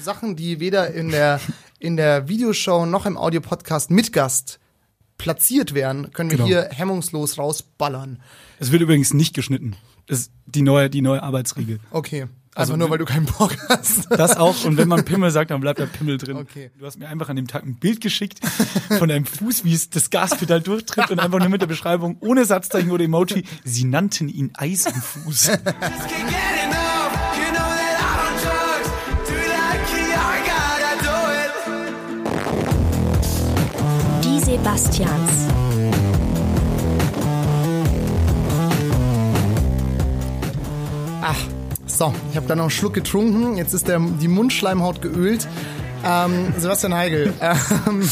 Sachen, die weder in der, in der Videoshow noch im Audiopodcast mit Gast platziert werden, können wir Genau. hier hemmungslos rausballern. Es wird übrigens nicht geschnitten. Das ist die neue, die neue Arbeitsregel. Okay. Also Also nur weil du keinen Bock hast. Das auch. Und wenn man Pimmel sagt, dann bleibt der Pimmel drin. Okay. Du hast mir einfach an dem Tag ein Bild geschickt von deinem Fuß, wie es das Gaspedal durchtritt und einfach nur mit der Beschreibung ohne Satzzeichen oder Emoji. Sie nannten ihn Eisenfuß. Sebastians. So, ich habe da noch einen Schluck getrunken. Jetzt ist der, die Mundschleimhaut geölt. Ähm, Sebastian Heigel, ähm,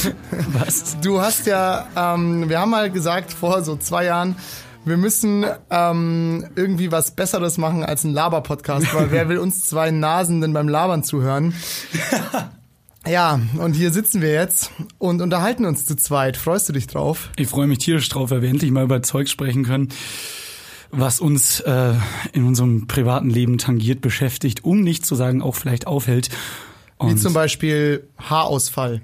Was? du hast ja, ähm, wir haben mal gesagt vor so zwei Jahren, wir müssen ähm, irgendwie was Besseres machen als ein Laber-Podcast, weil wer will uns zwei Nasen denn beim Labern zuhören? Ja, und hier sitzen wir jetzt und unterhalten uns zu zweit. Freust du dich drauf? Ich freue mich tierisch drauf, weil wir endlich mal über Zeug sprechen können, was uns äh, in unserem privaten Leben tangiert, beschäftigt, um nicht zu sagen, auch vielleicht aufhält. Wie Und zum Beispiel Haarausfall.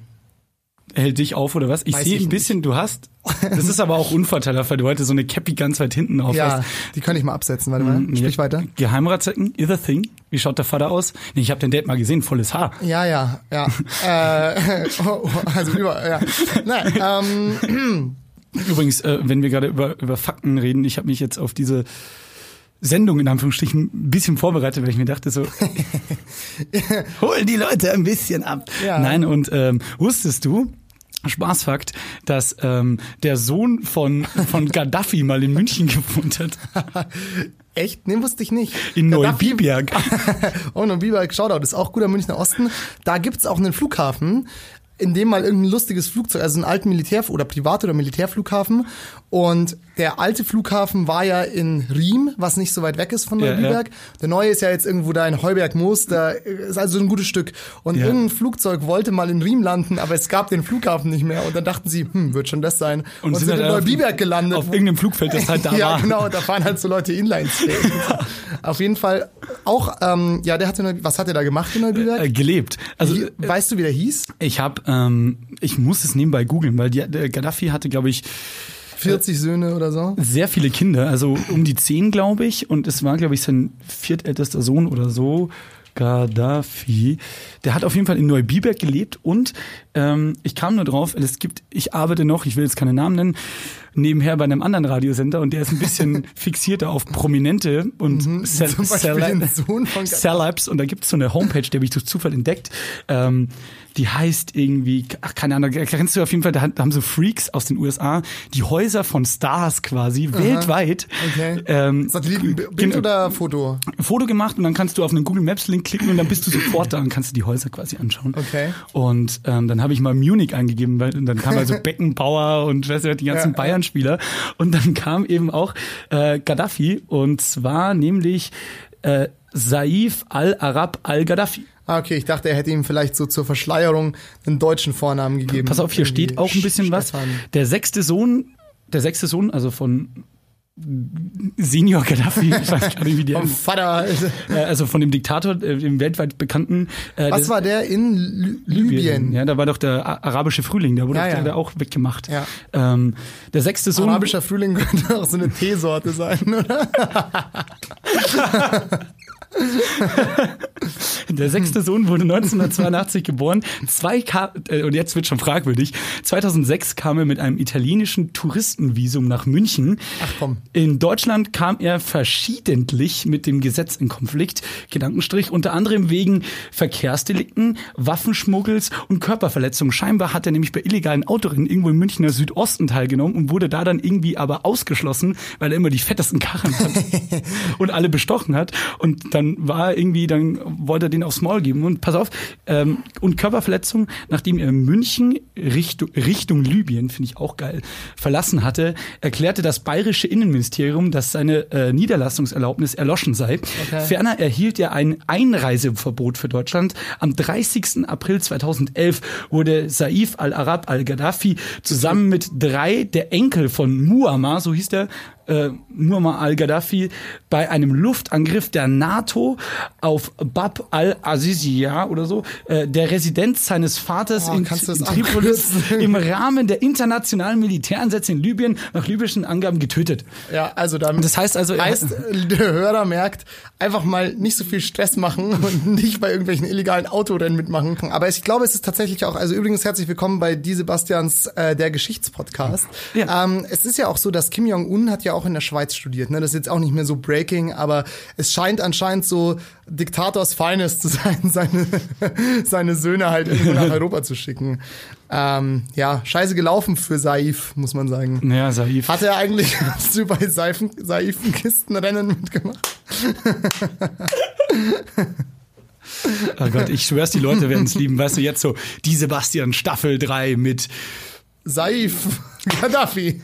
Hält dich auf oder was? Ich sehe ein bisschen, du hast. Das ist aber auch unvorteilhaft, weil du heute so eine Cappy ganz weit hinten auf Ja, hast. die kann ich mal absetzen. Warte mal, Mhm, sprich ja. weiter. Geheimratsecken, is a thing. Wie schaut der Vater aus? Nee, ich habe den Date mal gesehen, volles Haar. Ja, ja, ja. äh, oh, oh, also über, ja. Nein, ähm, Übrigens, äh, wenn wir gerade über, über Fakten reden, ich habe mich jetzt auf diese Sendung in Anführungsstrichen ein bisschen vorbereitet, weil ich mir dachte so, hol die Leute ein bisschen ab. Ja. Nein, und ähm, wusstest du, Spaßfakt, dass ähm, der Sohn von, von Gaddafi mal in München gewohnt hat. echt? Nee, wusste ich nicht. In Gaddafi- Neubiberg. Oh, Neubiberg, Shoutout, ist auch guter Münchner Osten. Da gibt's auch einen Flughafen, in dem mal irgendein lustiges Flugzeug, also einen alten Militär- oder Privat- oder Militärflughafen. Und der alte Flughafen war ja in Riem, was nicht so weit weg ist von Ja, Neubiberg. Der neue ist ja jetzt irgendwo da in Heuberg-Moos, da ist also ein gutes Stück. Und Ja. irgendein Flugzeug wollte mal in Riem landen, aber es gab den Flughafen nicht mehr. Und dann dachten sie, hm, wird schon das sein. Und, sind, halt in Neubiberg gelandet. Auf irgendeinem Flugfeld, das halt da ja, war. genau, da fahren halt so Leute Inlines. Auf jeden Fall auch, ähm, ja, der hatte, was hat er da gemacht in Neubiberg? Äh, gelebt. Also Wie- weißt du, wie der hieß? ich habe, ähm, ich muss es nebenbei googeln, weil die, der Gaddafi hatte, glaube ich, 40 Söhne oder so? sehr viele Kinder, also um die zehn, glaube ich. Und es war, glaube ich, sein viertältester Sohn oder so. Gaddafi. Der hat auf jeden Fall in Neubiberg gelebt und ähm, ich kam nur drauf, es gibt, ich arbeite noch, ich will jetzt keine Namen nennen, nebenher bei einem anderen Radiosender und der ist ein bisschen fixierter auf Prominente und Mhm. Celebs und da gibt es so eine Homepage, die habe ich durch Zufall entdeckt. Ähm, die heißt irgendwie, ach keine Ahnung, kennst du auf jeden Fall, da haben so Freaks aus den USA die Häuser von Stars quasi weltweit Okay. ähm, Satellitenbild oder Foto? Foto gemacht und dann kannst du auf einen Google Maps Link klicken und dann bist du sofort da und kannst dir die Häuser quasi anschauen. Okay. Und ähm, dann habe ich mal Munich eingegeben, weil und dann kam also Beckenbauer und weißt du, die ganzen Ja, Bayern-Spieler und dann kam eben auch äh, Gaddafi und zwar nämlich äh, Saif al-Arab al-Gaddafi. Ah, okay, ich dachte, er hätte ihm vielleicht so zur Verschleierung einen deutschen Vornamen gegeben. Pass auf, hier Irgendwie steht auch ein bisschen was. Stefan. Der sechste Sohn, der sechste Sohn, also von Senior Gaddafi, ich weiß gar nicht, wie die Vom Vater. äh, also von dem Diktator, äh, dem weltweit bekannten. Äh, Was der- war der in Lü- Libyen? Ja, da war doch der arabische Frühling, da wurde Ja, der, ja. der auch weggemacht. Ja. Ähm, der sechste Sohn. Arabischer Frühling könnte auch so eine Teesorte sein, oder? Der sechste Sohn wurde 1982 geboren. Zwei Ka äh, und jetzt wird schon fragwürdig. 2006 kam er mit einem italienischen Touristenvisum nach München. Ach komm. In Deutschland kam er verschiedentlich mit dem Gesetz in Konflikt. Gedankenstrich unter anderem wegen Verkehrsdelikten, Waffenschmuggels und Körperverletzungen. Scheinbar hat er nämlich bei illegalen Autorennen irgendwo im Münchner Südosten teilgenommen und wurde da dann irgendwie aber ausgeschlossen, weil er immer die fettesten Karren hat und alle bestochen hat. Und dann war er irgendwie, dann wollte er den aufs Maul geben. Und pass auf, ähm, und Körperverletzung, nachdem er München Richtung, Richtung Libyen, finde ich auch geil, verlassen hatte, erklärte das bayerische Innenministerium, dass seine äh, Niederlassungserlaubnis erloschen sei. Ferner erhielt er ein Einreiseverbot für Deutschland. Am 30. April 2011 wurde Saif al-Arab al-Gaddafi zusammen mit drei der Enkel von Muammar, so hieß der, äh, Muammar al-Gaddafi bei einem Luftangriff der NATO auf Bab al-Azizia oder so, äh, der Residenz seines Vaters Oh, in, Tripolis im Rahmen der internationalen Militäreinsätze in Libyen nach libyschen Angaben getötet. Ja, also dann. Das heißt also, er- heißt, der Hörer merkt, einfach mal nicht so viel Stress machen und nicht bei irgendwelchen illegalen Autorennen mitmachen. Aber ich glaube, es ist tatsächlich auch, also übrigens herzlich willkommen bei Die Sebastians, äh, der Geschichtspodcast. Ja. Ähm, es ist ja auch so, dass Kim Jong-un hat ja auch in der Schweiz studiert. Ne? Das ist jetzt auch nicht mehr so breaking, aber es scheint anscheinend so Diktators Feines zu sein, seine, seine Söhne halt irgendwo nach Europa zu schicken. Ähm, ja, scheiße gelaufen für Saif, muss man sagen. ja, Saif. Hat er eigentlich, hast du bei Seifen, Seifenkistenrennen mitgemacht? Oh Gott, ich schwör's, die Leute werden es lieben. Weißt du, jetzt so, die Sebastian Staffel 3 mit Saif Gaddafi.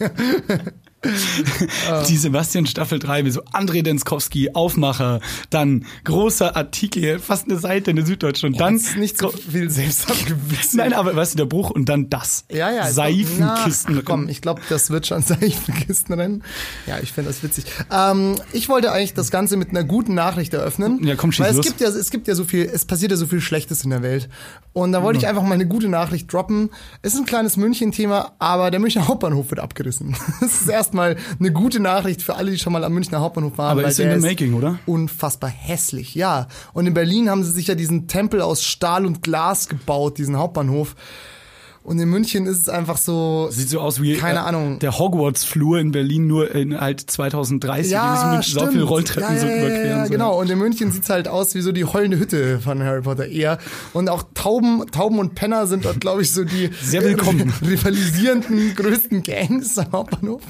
Die Sebastian Staffel 3 mit so André Denskowski, Aufmacher, dann großer Artikel, fast eine Seite in der Süddeutschen und dann Dann ist nicht so viel Selbstabgewissen. Nein, aber weißt du, der Bruch und dann das. Ja, ja. Seifenkisten. Na, komm, ich glaube, das wird schon Seifenkistenrennen. Ja, ich finde das witzig. Ähm, ich wollte eigentlich das Ganze mit einer guten Nachricht eröffnen. Ja, komm, schieß Weil es los. gibt ja, es gibt ja so viel, es passiert ja so viel Schlechtes in der Welt. Und da wollte ich einfach mal eine gute Nachricht droppen. Es ist ein kleines München-Thema, aber der Münchner Hauptbahnhof wird abgerissen. Das ist erstmal eine gute Nachricht für alle, die schon mal am Münchner Hauptbahnhof waren. Aber ist in the making, oder? Unfassbar hässlich, ja. Und in Berlin haben sie sich ja diesen Tempel aus Stahl und Glas gebaut, diesen Hauptbahnhof. Und in München ist es einfach so. Sieht so aus wie Keine äh, Ahnung. der Hogwarts-Flur in Berlin, nur in halt 2030. Ja, mit so stimmt. viel Rolltreppen ja, so ja, überqueren. Ja, so. genau. Und in München sieht's halt aus wie so die heulende Hütte von Harry Potter eher. Und auch Tauben, Tauben und Penner sind dort, glaube ich, so die Sehr willkommen. rivalisierenden größten Gangs am Hauptbahnhof.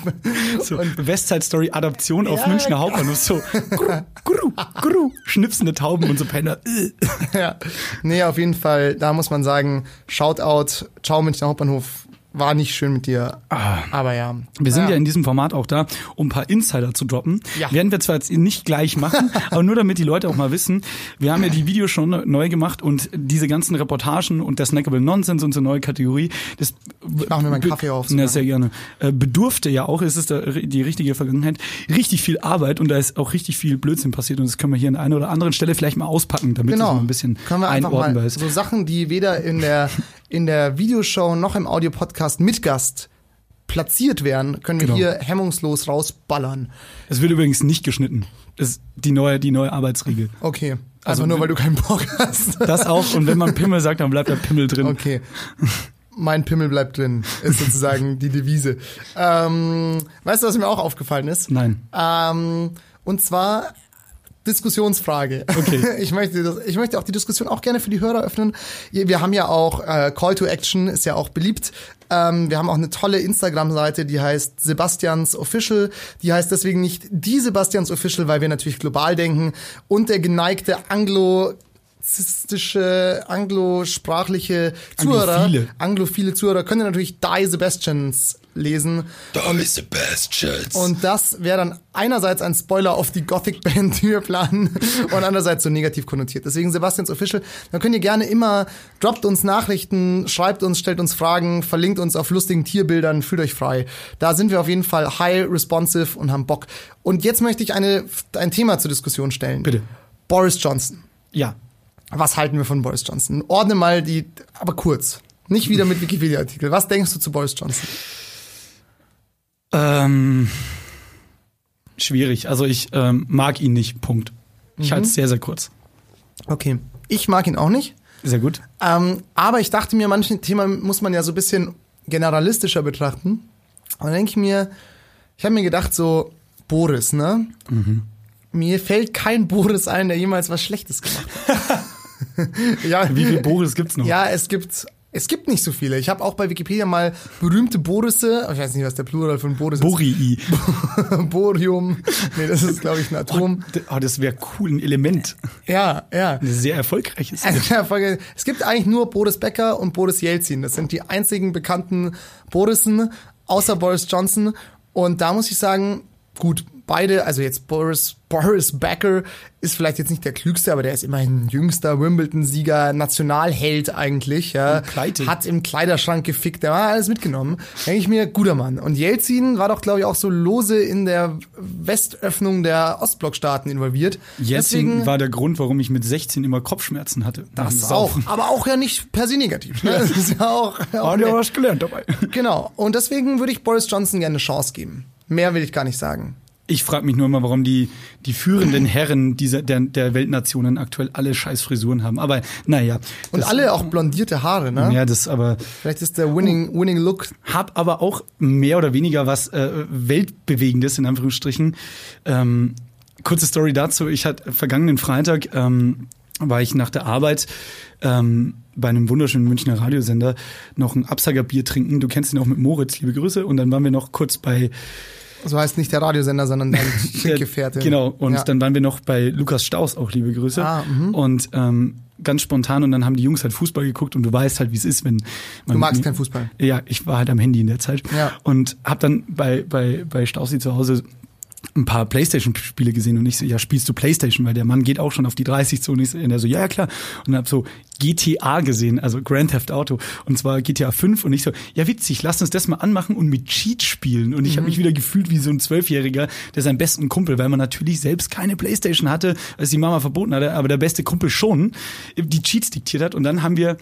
So, Westside Story Adaption auf Ja, Münchner. Hauptbahnhof. So, gru, gru, gru, schnipsende Tauben und so Penner. Ja. Nee, auf jeden Fall, da muss man sagen, Shoutout, ciao Münchner Hauptbahnhof. War nicht schön mit dir. Aber ja. Wir sind ja. ja in diesem Format auch da, um ein paar Insider zu droppen. Ja. Werden wir zwar jetzt nicht gleich machen, aber nur damit die Leute auch mal wissen, wir haben ja die Videos schon neu gemacht und diese ganzen Reportagen und der Snackable Nonsense, unsere neue Kategorie, das mach mir meinen Kaffee auf, sogar. sehr gerne. Äh, bedurfte ja auch, es ist die richtige Vergangenheit, richtig viel Arbeit und da ist auch richtig viel Blödsinn passiert und das können wir hier an einer oder anderen Stelle vielleicht mal auspacken, damit es Genau. mal ein bisschen Können wir einfach mal ist. so Sachen, die weder in der, in der Videoshow noch im Audiopodcast mit Gast platziert werden, können wir Genau. hier hemmungslos rausballern. Es wird übrigens nicht geschnitten. Das ist die neue, die neue Arbeitsregel. Okay. Also Also nur weil du keinen Bock hast. Das auch und wenn man Pimmel sagt, dann bleibt der Pimmel drin. Okay. Mein Pimmel bleibt drin, ist sozusagen die Devise. Ähm, weißt du, was mir auch aufgefallen ist? Nein. Ähm, und zwar Diskussionsfrage. Okay. Ich möchte, das, ich möchte auch die Diskussion auch gerne für die Hörer öffnen. Wir haben ja auch äh, Call to Action, ist ja auch beliebt. Ähm, wir haben auch eine tolle Instagram-Seite, die heißt Sebastians Official. Die heißt deswegen nicht die Sebastians Official, weil wir natürlich global denken. Und der geneigte Anglo zistische, anglosprachliche Zuhörer, Anglophile. anglophile Zuhörer können natürlich Die Sebastians lesen. Die Sebastians. Und das wäre dann einerseits ein Spoiler auf die Gothic-Band, die wir planen, und andererseits so negativ konnotiert. Deswegen Sebastians Official. Dann könnt ihr gerne immer, droppt uns Nachrichten, schreibt uns, stellt uns Fragen, verlinkt uns auf lustigen Tierbildern, fühlt euch frei. Da sind wir auf jeden Fall high responsive und haben Bock. Und jetzt möchte ich eine, ein Thema zur Diskussion stellen. Bitte. Boris Johnson. Ja. Was halten wir von Boris Johnson? Ordne mal die, aber kurz. Nicht wieder mit Wikipedia-Artikel. Was denkst du zu Boris Johnson? Ähm, schwierig. Also ich ähm, mag ihn nicht. Punkt. Ich halte es sehr, sehr kurz. Okay. Ich mag ihn auch nicht. Sehr gut. Ähm, aber ich dachte mir, manche Themen muss man ja so ein bisschen generalistischer betrachten. Und dann denke ich mir, ich habe mir gedacht, so, Boris, ne? Mir fällt kein Boris ein, der jemals was Schlechtes gemacht hat. ja, Wie viel Boris gibt's noch? ja, es gibt, es gibt nicht so viele. Ich habe auch bei Wikipedia mal berühmte Borisse, ich weiß nicht, was der Plural von Boris Borii. ist. Borium. Nee, das ist, glaube ich, ein Atom. D- Oh, das wäre cool, ein Element. Ja, ja. Ein sehr erfolgreiches. Folge- Es gibt eigentlich nur Boris Becker und Boris Jelzin. Das sind die einzigen bekannten Borissen, außer Boris Johnson. Und da muss ich sagen, gut, beide, also jetzt Boris, Boris Becker ist vielleicht jetzt nicht der klügste, aber der ist immerhin jüngster Wimbledon-Sieger, Nationalheld eigentlich, ja. Hat im Kleiderschrank gefickt, der war alles mitgenommen. Denke ich mir, guter Mann. Und Jelzin war doch, glaube ich, auch so lose in der Westöffnung der Ostblockstaaten involviert. Jelzin war der Grund, warum ich mit 16 immer Kopfschmerzen hatte. das ist auch, aber auch ja nicht per se negativ. Ne? Das ist ja auch, auch Hat ja was gelernt dabei. Genau. Und deswegen würde ich Boris Johnson gerne eine Chance geben. Mehr will ich gar nicht sagen. Ich frage mich nur immer, warum die, die führenden Herren dieser, der, der Weltnationen aktuell alle scheiß Frisuren haben. Aber naja. Und alle auch blondierte Haare, ne? Ja, das aber. Vielleicht ist der Winning, Winning Look. Hab aber auch mehr oder weniger was äh, Weltbewegendes, in Anführungsstrichen. Ähm, kurze Story dazu. Ich hatte vergangenen Freitag ähm, war ich nach der Arbeit ähm, bei einem wunderschönen Münchner Radiosender noch ein Absagerbier trinken. Du kennst ihn auch mit Moritz, liebe Grüße. Und dann waren wir noch kurz bei So heißt nicht der Radiosender, sondern dein Schickgefährte. Genau, und ja. dann waren wir noch bei Lukas Staus, auch liebe Grüße. Ah, mhm. und ähm, ganz spontan und dann haben die Jungs halt Fußball geguckt und du weißt halt, wie es ist, wenn man Du magst keinen Fußball. Ja, ich war halt am Handy in der Zeit Ja. und hab dann bei bei bei Stausi zu Hause ein paar Playstation-Spiele gesehen und ich so, ja, spielst du Playstation? Weil der Mann geht auch schon auf die 30 zu und ich so, und er so, ja, ja, klar. Und hab so GTA gesehen, also Grand Theft Auto. Und zwar GTA 5 und ich so, ja, witzig, lass uns das mal anmachen und mit Cheat spielen. Und ich habe mich wieder gefühlt wie so ein Zwölfjähriger, der seinen besten Kumpel, weil man natürlich selbst keine Playstation hatte, als die Mama verboten hatte, aber der beste Kumpel schon, die Cheats diktiert hat. Und dann haben wir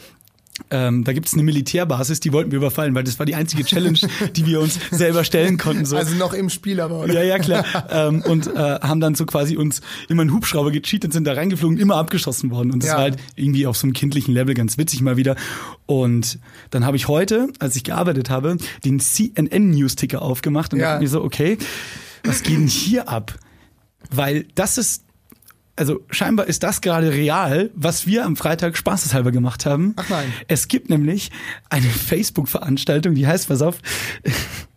ähm, da gibt's eine Militärbasis, die wollten wir überfallen, weil das war die einzige Challenge, die wir uns selber stellen konnten. So. Also noch im Spiel aber, oder? Ja, ja, klar. ähm, und äh, haben dann so quasi uns immer einen Hubschrauber gecheatet, sind da reingeflogen, immer abgeschossen worden. Und das Ja. war halt irgendwie auf so einem kindlichen Level ganz witzig mal wieder. Und dann habe ich heute, als ich gearbeitet habe, den CNN-News-Ticker aufgemacht und Ja. dachte mir so, okay, was geht denn hier ab? Weil das ist, also scheinbar ist das gerade real, was wir am Freitag spaßeshalber gemacht haben. Ach nein. Es gibt nämlich eine Facebook-Veranstaltung, die heißt, pass auf,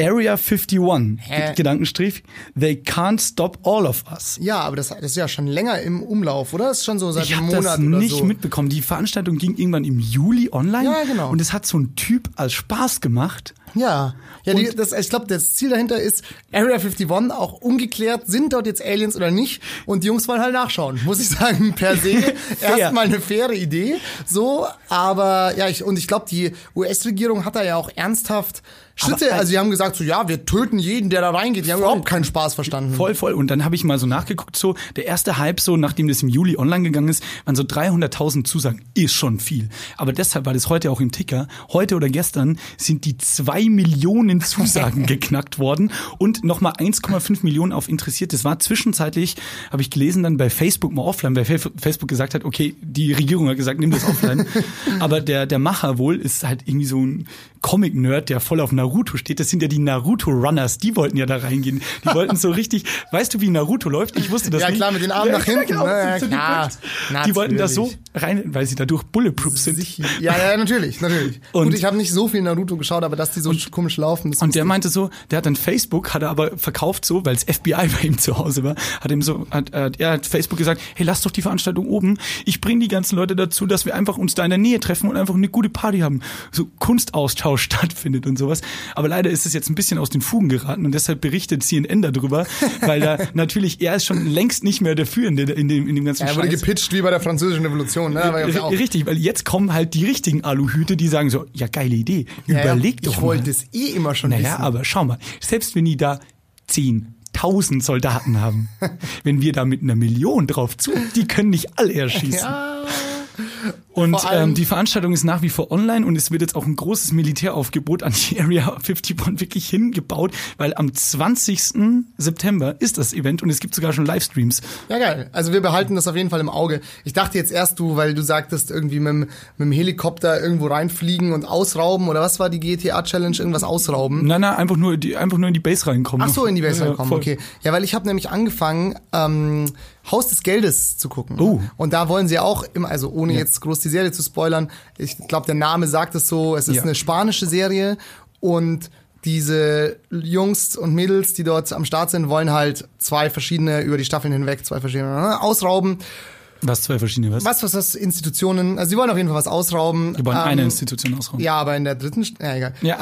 Area 51, Hä? Gedankenstrich, they can't stop all of us. Ja, aber das, das ist ja schon länger im Umlauf, oder? Das ist schon so seit Ich einem habe Monat das oder nicht so. mitbekommen. Die Veranstaltung ging irgendwann im Juli online. Ja, genau. Und es hat so ein Typ als Spaß gemacht. Ja, ja die, das, ich glaube, das Ziel dahinter ist, Area 51 auch ungeklärt, sind dort jetzt Aliens oder nicht? Und die Jungs wollen halt nachschauen, muss ich sagen, per se. Erstmal eine faire Idee, so, aber ja, ich, und ich glaube, die US-Regierung hat da ja auch ernsthaft Schritte, Aber- also die haben gesagt, so ja, wir töten jeden, der da reingeht. Die haben überhaupt keinen Spaß verstanden. Voll, voll. Und dann habe ich mal so nachgeguckt, so der erste Hype, so nachdem das im Juli online gegangen ist, waren so 300.000 Zusagen. Ist schon viel. Aber deshalb war das heute auch im Ticker. Heute oder gestern sind die zwei Millionen Zusagen geknackt worden und nochmal 1,5 Millionen auf interessiert. Das war zwischenzeitlich, habe ich gelesen, dann bei Facebook mal offline, weil Fa- Facebook gesagt hat, okay, die Regierung hat gesagt, nimm das offline. Aber der, der Macher wohl ist halt irgendwie so ein Comic-Nerd, der voll auf Naruto steht. Das sind ja die Naruto-Runners, die wollten ja da reingehen. Die wollten so richtig, weißt du, wie Naruto läuft? Ich wusste das Ja, nicht. klar, mit den Armen nach hinten, Genau, ne? so Ja, klar. die wollten da so rein, weil sie dadurch bulletproof sind. Ja, ja, natürlich, natürlich. Und- Gut, ich habe nicht so viel Naruto geschaut, aber dass die so komisch laufen, das Und der meinte so, der hat dann Facebook, hat er aber verkauft so, weil es FBI bei ihm zu Hause war, hat ihm so, hat, hat, er hat Facebook gesagt, hey, lass doch die Veranstaltung oben. Ich bringe die ganzen Leute dazu, dass wir einfach uns da in der Nähe treffen und einfach eine gute Party haben. So Kunstaustausch stattfindet und sowas. Aber leider ist es jetzt ein bisschen aus den Fugen geraten und deshalb berichtet CNN darüber, weil da natürlich, er ist schon längst nicht mehr der Führende in dem, in dem ganzen. Er wurde Scheiß. gepitcht wie bei der französischen Revolution, ne? Auch. Richtig, weil jetzt kommen halt die richtigen Aluhüte, die sagen so, ja, geile Idee, Ja, überleg ja, doch Ich wollte es eh immer schon Naja, wissen. aber schau mal, selbst wenn die da 10.000 Soldaten haben, wenn wir da mit einer Million drauf zu, die können nicht alle erschießen. Ja. Und ähm, die Veranstaltung ist nach wie vor online und es wird jetzt auch ein großes Militäraufgebot an die Area 51 wirklich hingebaut, weil am 20. September ist das Event und es gibt sogar schon Livestreams. Ja, geil. Also wir behalten das auf jeden Fall im Auge. Ich dachte jetzt erst du, weil du sagtest, irgendwie mit, dem- mit dem Helikopter irgendwo reinfliegen und ausrauben oder was war die GTA-Challenge? Irgendwas ausrauben? Nein, nein, einfach nur, die, einfach nur in die Base reinkommen. Ach so, in die Base Ja, reinkommen, voll. okay. Ja, weil ich habe nämlich angefangen, ähm, Haus des Geldes zu gucken. Oh. Und da wollen sie auch immer, also ohne jetzt groß die Serie zu spoilern, ich glaube, der Name sagt es so, es ist Ja. eine spanische Serie und diese Jungs und Mädels, die dort am Start sind, wollen halt zwei verschiedene, über die Staffeln hinweg, zwei verschiedene äh, ausrauben. Was, zwei verschiedene was? Was, was, was, Institutionen, also sie wollen auf jeden Fall was ausrauben. Wir wollen Ähm, eine Institution ausrauben. Ja, aber in der dritten, ja, egal. Ja,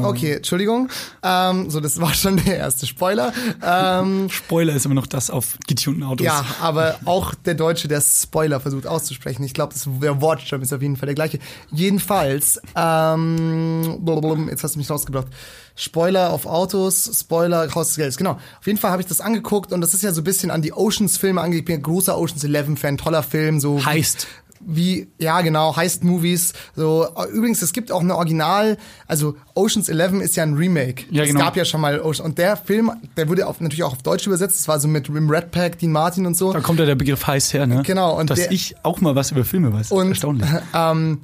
ähm, au. okay, Entschuldigung. Ähm, so, das war schon der erste Spoiler. Ähm, Spoiler ist immer noch das auf getunten Autos. ja, aber auch der Deutsche, der Spoiler versucht auszusprechen. Ich glaube, das- der Wortstamm ist auf jeden Fall der gleiche. Jedenfalls, ähm, jetzt hast du mich rausgebracht. Spoiler auf Autos, Spoiler Haus des Geldes. Genau. Auf jeden Fall habe ich das angeguckt und das ist ja so ein bisschen an die Oceans-Filme angeht. Ich bin ein großer Oceans 11-Fan, toller Film, so Heißt. wie, ja genau, Heist-Movies. So, übrigens, es gibt auch eine Original, also Oceans 11 ist ja ein Remake. Ja, genau. Es gab ja schon mal Ocean, und der Film, der wurde auf, natürlich auch auf Deutsch übersetzt, das war so mit Wim Redpack, Dean Martin und so. Da kommt ja der Begriff heiß her, ne? Genau, und Dass der- ich auch mal was über Filme weiß. Und, Erstaunlich. ähm,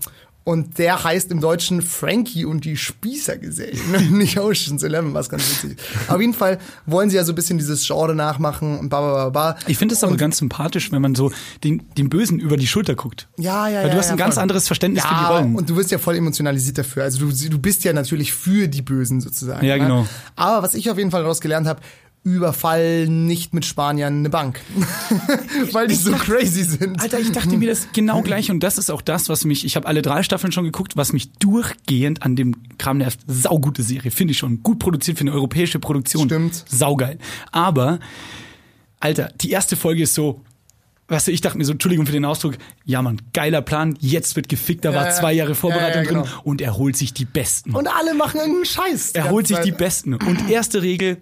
und der heißt im Deutschen Frankie und die Spießergesellen, nicht Oceans 11, was ganz witzig. ist. Auf jeden Fall wollen sie ja so ein bisschen dieses Genre nachmachen und ba, ba, ba, ba. Ich finde es aber ganz sympathisch, wenn man so den, den Bösen über die Schulter guckt. Ja, ja, Weil ja. du hast ja, ein ganz voll. anderes Verständnis ja, für die Rollen. Und du wirst ja voll emotionalisiert dafür. Also du, du bist ja natürlich für die Bösen sozusagen. Ja, ne? genau. Aber was ich auf jeden Fall daraus gelernt habe, überfall nicht mit Spaniern eine Bank. Weil die so crazy sind. Alter, ich dachte mir das genau gleich und das ist auch das, was mich, ich habe alle drei Staffeln schon geguckt, was mich durchgehend an dem Kram nervt. Saugute Serie, finde ich schon. Gut produziert für eine europäische Produktion. Stimmt. Saugeil. Aber, Alter, die erste Folge ist so, Weißt du, ich dachte mir so, Entschuldigung für den Ausdruck, ja man, geiler Plan, jetzt wird gefickt, da war ja. zwei Jahre Vorbereitung Ja, ja, genau. drin und er holt sich die Besten. Und alle machen irgendeinen Scheiß. Er holt sich die Besten. Und erste Regel,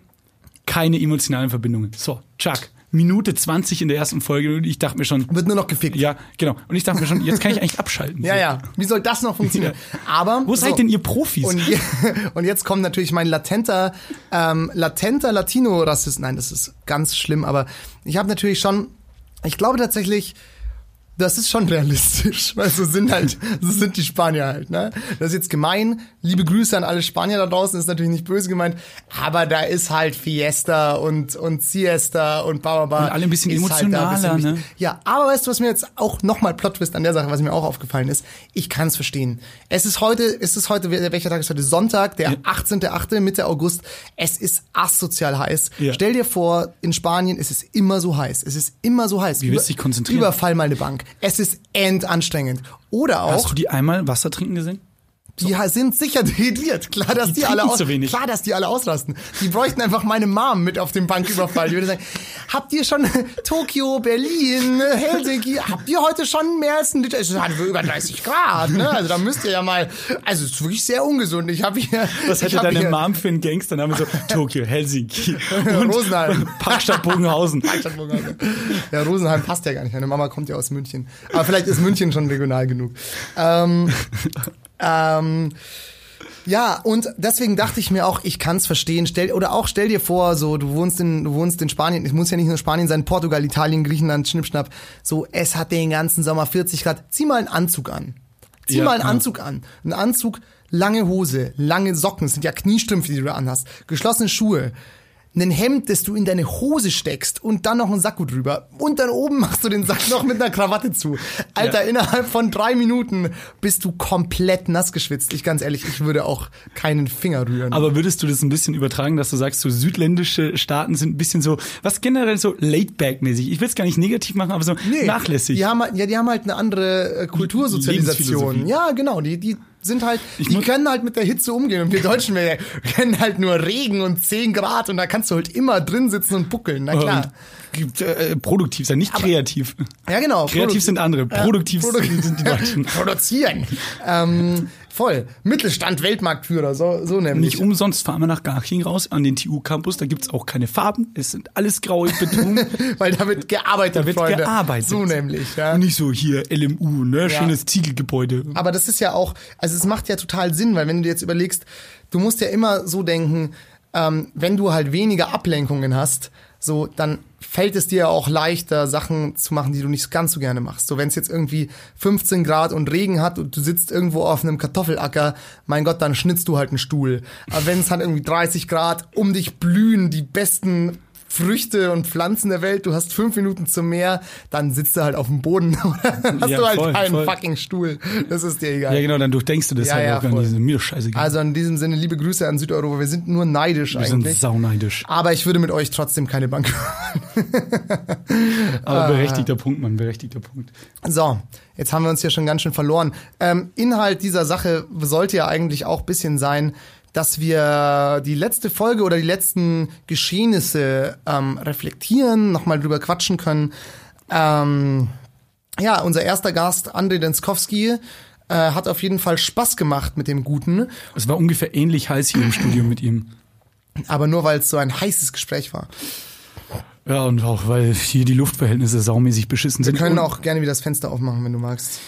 keine emotionalen Verbindungen. So, Chuck, Minute 20 in der ersten Folge und ich dachte mir schon, Wird nur noch gefickt. ja, genau. Und ich dachte mir schon, jetzt kann ich eigentlich abschalten. Ja, ja. Wie soll das noch funktionieren? Aber Wo seid denn ihr Profis? Und, je, und jetzt kommt natürlich mein latenter, ähm, latenter Latino-Rassist. Nein, das ist ganz schlimm, aber ich habe natürlich schon, ich glaube tatsächlich, das ist schon realistisch, weil so sind halt, so sind die Spanier halt, ne? Das ist jetzt gemein. Liebe Grüße an alle Spanier da draußen, ist natürlich nicht böse gemeint, aber da ist halt Fiesta und, und Siesta und bla. Und alle ein bisschen halt da ein emotionaler, bisschen ne? Ja, aber weißt du, was mir jetzt auch nochmal Plot-Twist an der Sache, was mir auch aufgefallen ist? Ich kann es verstehen. Es ist heute, es ist heute, welcher Tag ist heute? Sonntag, der 18.8., Mitte August. Es ist asozial heiß. Ja. Stell dir vor, in Spanien ist es immer so heiß. Es ist immer so heiß. Wie willst du dich konzentrieren? Überfall mal eine Bank. Es ist endanstrengend. Oder auch, Hast du die einmal Wasser trinken gesehen? Die sind sicher dehydriert. Klar, dass die, Die alle aus, klar, dass die alle ausrasten. Die bräuchten einfach meine Mom mit auf dem Banküberfall. Die würde sagen, habt ihr schon Tokio, Berlin, Helsinki, habt ihr heute schon mehr als ein Liter? Es hat über 30 Grad, ne? Also da müsst ihr ja mal, also es ist wirklich sehr ungesund. Ich habe hier, Was hätte deine hier, Mom für einen Gangstername? So Tokio, Helsinki und Rosenheim. Parkstadt Bogenhausen. Ja, Rosenheim passt ja gar nicht. Meine Mama kommt ja aus München. Aber vielleicht ist München schon regional genug. Ähm, ähm, ja, und deswegen dachte ich mir auch, ich kann es verstehen. Stell, oder auch stell dir vor, so du wohnst in du wohnst in Spanien. Es muss ja nicht nur Spanien sein, Portugal, Italien, Griechenland, Schnippschnapp. So, es hat den ganzen Sommer 40 Grad. Zieh mal einen Anzug an. Zieh Ja, mal einen ja. Anzug an. Ein Anzug, lange Hose, lange Socken, das sind ja Kniestrümpfe, die du da anhast, geschlossene Schuhe, ein Hemd, das du in deine Hose steckst und dann noch ein Sakko drüber. Und dann oben machst du den Sack noch mit einer Krawatte zu. Alter, Ja. innerhalb von drei Minuten bist du komplett nass geschwitzt. Ich ganz ehrlich, ich würde auch keinen Finger rühren. Aber würdest du das ein bisschen übertragen, dass du sagst, so südländische Staaten sind ein bisschen so, was generell so laid-back-mäßig? Ich will es gar nicht negativ machen, aber so nachlässig. Die haben, halt- ja, die haben halt eine andere äh, Kultursozialisation. Ja, genau. Die, die sind halt, Ich die können halt mit der Hitze umgehen. Und wir Deutschen, wir kennen halt nur Regen und 10 Grad und da kannst du halt immer drin sitzen und buckeln. Na klar. Und, äh, produktiv sein, nicht kreativ. Ja, genau. Kreativ sind andere, produktiv Produ- sind die Deutschen. Produzieren. ähm, voll. Mittelstand, Weltmarktführer, so, so nämlich. Nicht umsonst fahren wir nach Garching raus an den TU-Campus. Da gibt's auch keine Farben. Es sind alles graue Beton. Weil da wird gearbeitet, Da wird Freunde. gearbeitet. So nämlich, ja. Und nicht so hier LMU, ne? Schönes Ziegelgebäude. Aber das ist ja auch, also es macht ja total Sinn, weil wenn du dir jetzt überlegst, du musst ja immer so denken, ähm, wenn du halt weniger Ablenkungen hast, so, dann fällt es dir auch leichter, Sachen zu machen, die du nicht ganz so gerne machst. So, wenn es jetzt irgendwie 15 Grad und Regen hat und du sitzt irgendwo auf einem Kartoffelacker, mein Gott, dann schnitzt du halt einen Stuhl. Aber wenn es halt irgendwie 30 Grad um dich blühen, die besten Früchte und Pflanzen der Welt, du hast fünf Minuten zum Meer, dann sitzt du halt auf dem Boden oder hast Ja, du halt voll, keinen voll. fucking Stuhl. Das ist dir egal. Ja, genau, dann durchdenkst du das Ja, halt ja, auch gar nicht. Mir scheißegal. Also in diesem Sinne, liebe Grüße an Südeuropa. Wir sind nur neidisch wir sind eigentlich. sauneidisch. Aber ich würde mit euch trotzdem keine Bank Aber Ah. berechtigter Punkt, Mann, berechtigter Punkt. So, jetzt haben wir uns hier schon ganz schön verloren. Ähm, Inhalt dieser Sache sollte ja eigentlich auch bisschen sein, dass wir die letzte Folge oder die letzten Geschehnisse ähm, reflektieren, nochmal drüber quatschen können. Ähm, ja, unser erster Gast, André Denskowski, äh, hat auf jeden Fall Spaß gemacht mit dem Guten, Es war ungefähr ähnlich heiß hier im Studio mit ihm. aber nur weil es so ein heißes Gespräch war. Ja, und auch, weil hier die Luftverhältnisse saumäßig beschissen Wir sind. können Und- auch gerne wieder das Fenster aufmachen, wenn du magst.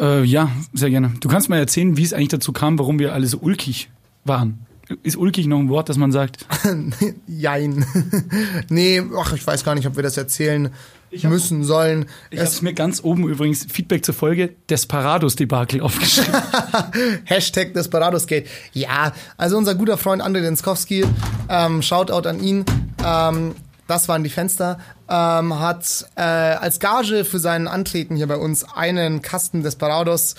Äh, ja, sehr gerne. Du kannst mal erzählen, wie es eigentlich dazu kam, warum wir alle so ulkig waren. Ist ulkig noch ein Wort, das man sagt? Jein. nee, ach, ich weiß gar nicht, ob wir das erzählen müssen, sollen. Ich habe mir ganz oben übrigens Feedback zur Folge Desperados-Debakel aufgeschrieben. Hashtag Desperados Gate. Ja, also unser guter Freund André Denskowski, ähm, Shoutout an ihn, ähm, das waren die Fenster, ähm, hat äh, als Gage für sein Antreten hier bei uns einen Kasten Desperados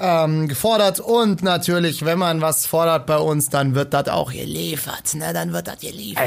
ähm, gefordert und natürlich, wenn man was fordert bei uns, dann wird das auch geliefert, ne? Dann wird das geliefert.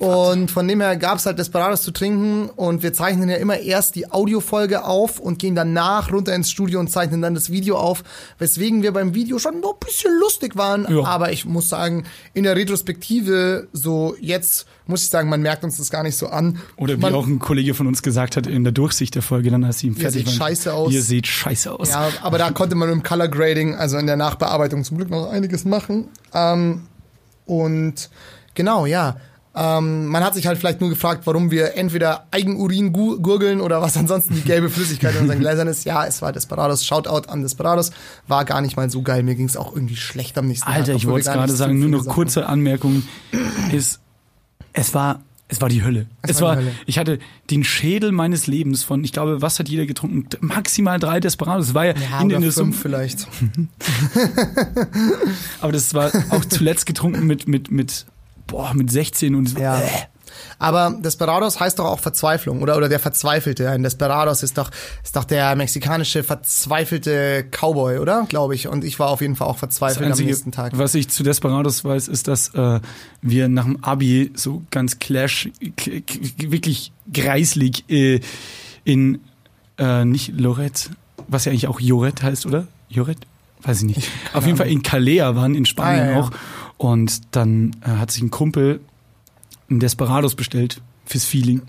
Und von dem her gab's halt Desperados zu trinken und wir zeichnen ja immer erst die Audiofolge auf und gehen danach runter ins Studio und zeichnen dann das Video auf, weswegen wir beim Video schon noch ein bisschen lustig waren. Ja. Aber ich muss sagen, in der Retrospektive, so jetzt muss ich sagen, man merkt uns das gar nicht so an. Oder wie man, auch ein Kollege von uns gesagt hat in der Durchsicht der Folge, dann als sie ihm fertig seht waren. scheiße aus. Ihr seht scheiße aus. Ja, aber da konnte man im Color Grading, also in der Nachbearbeitung zum Glück noch einiges machen. Ähm, und genau, ja. Ähm, man hat sich halt vielleicht nur gefragt, warum wir entweder Eigenurin gu- gurgeln oder was ansonsten die gelbe Flüssigkeit in unseren Gläsern ist. Ja, es war Desperados. Shoutout an Desperados. War gar nicht mal so geil. Mir ging's auch irgendwie schlecht am nächsten Alter, Tag. ich obwohl wollte es gerade sagen, nur noch kurze Anmerkung ist, es war, es war die Hölle. Es, war war, Hölle. ich hatte den Schädel meines Lebens von, ich glaube, was hat jeder getrunken? Maximal drei Desperados. Es war ja, Ja, in, oder in der Summe, vielleicht. aber das war auch zuletzt getrunken mit, mit, mit, boah, mit 16 und so. Ja. Äh. Aber Desperados heißt doch auch Verzweiflung, oder? Oder der Verzweifelte. Ein Desperados ist doch, ist doch der mexikanische verzweifelte Cowboy, oder? Glaube ich. Und ich war auf jeden Fall auch verzweifelt am Einzige, nächsten Tag. was ich zu Desperados weiß, ist, dass äh, wir nach dem Abi so ganz clash, wirklich greislig äh, in, äh, nicht Lorette, was ja eigentlich auch Joret heißt, oder? Joret? Weiß ich nicht. Auf jeden Fall in Calea waren, in Spanien Ah, ja, ja. auch. Und dann äh, hat sich ein Kumpel ein Desperados bestellt fürs Feeling.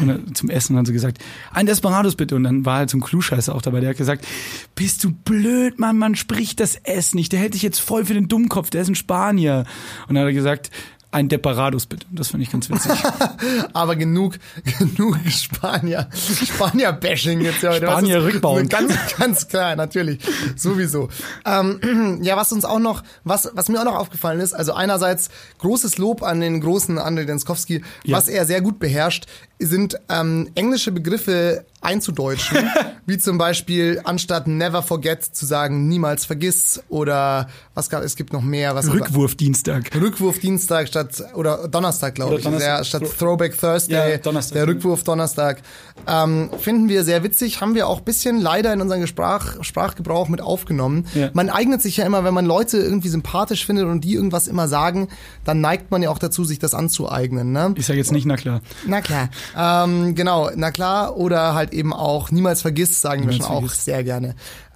Und zum Essen haben sie gesagt, ein Desperados bitte. Und dann war halt so ein Klugscheißer auch dabei, der hat gesagt, bist du blöd, Mann, man spricht das S nicht, der hält dich jetzt voll für den Dummkopf, der ist ein Spanier. Und dann hat er gesagt, ein Desperados bitte, das fand ich ganz witzig. Aber genug, genug Spanier, Spanier-Bashing jetzt ja heute. Spanier rückbauen. Ganz, ganz klar, natürlich. Sowieso. Ähm, ja, was uns auch noch, was, was mir auch noch aufgefallen ist, also einerseits großes Lob an den großen Andrei Denskowski, Ja. was er sehr gut beherrscht, sind ähm, englische Begriffe einzudeutschen, wie zum Beispiel anstatt never forget zu sagen niemals vergiss oder was gab es gibt noch mehr was Rückwurfdienstag. Rückwurf Dienstag statt oder Donnerstag, glaube ich. Donnerstag. Ja, statt Throwback Thursday, Ja, Donnerstag. der Rückwurf Donnerstag. Ähm, finden wir sehr witzig, haben wir auch bisschen leider in unseren Sprach, Sprachgebrauch mit aufgenommen. Ja. Man eignet sich ja immer, wenn man Leute irgendwie sympathisch findet und die irgendwas immer sagen, dann neigt man ja auch dazu, sich das anzueignen. Ne? Ich sage jetzt nicht, na klar. Na klar. Ähm, genau, na klar. Oder halt eben auch niemals vergiss, sagen wir Niemals schon auch vergiss. sehr gerne.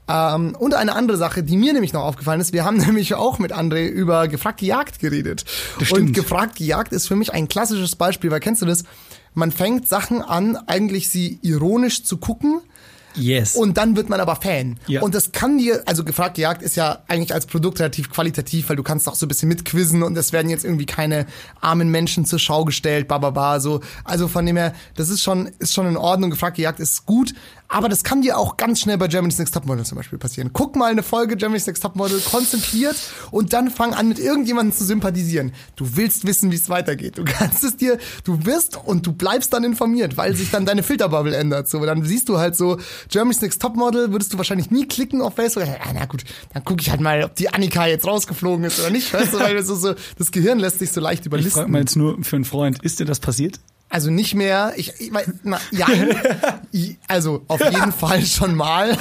Ähm, und eine andere Sache, die mir nämlich noch aufgefallen ist, wir haben nämlich auch mit André über gefragt gejagt geredet. Das Und stimmt. gefragt gejagt ist für mich ein klassisches Beispiel, weil kennst du das? Man fängt Sachen an, eigentlich sie ironisch zu gucken. Yes. Und dann wird man aber Fan. Ja. Und das kann dir, also gefragt gejagt ist ja eigentlich als Produkt relativ qualitativ, weil du kannst auch so ein bisschen mitquizzen und es werden jetzt irgendwie keine armen Menschen zur Schau gestellt, bababa, so. Also von dem her, das ist schon, ist schon in Ordnung. Gefragt gejagt ist gut. Aber das kann dir auch ganz schnell bei Germany's Next Topmodel zum Beispiel passieren. Guck mal eine Folge Germany's Next Topmodel konzentriert und dann fang an mit irgendjemandem zu sympathisieren. Du willst wissen, wie es weitergeht. Du kannst es dir, du wirst und du bleibst dann informiert, weil sich dann deine Filterbubble ändert. So, dann siehst du halt so Germany's Next Topmodel, würdest du wahrscheinlich nie klicken auf Facebook. Ja, na gut, dann gucke ich halt mal, ob die Annika jetzt rausgeflogen ist oder nicht. Weißt du, weil das, so, das Gehirn lässt sich so leicht Ich frage überlisten. mal jetzt nur für einen Freund, ist dir das passiert? Also nicht mehr, ich, ich mein, na, ja, also auf jeden Fall schon mal.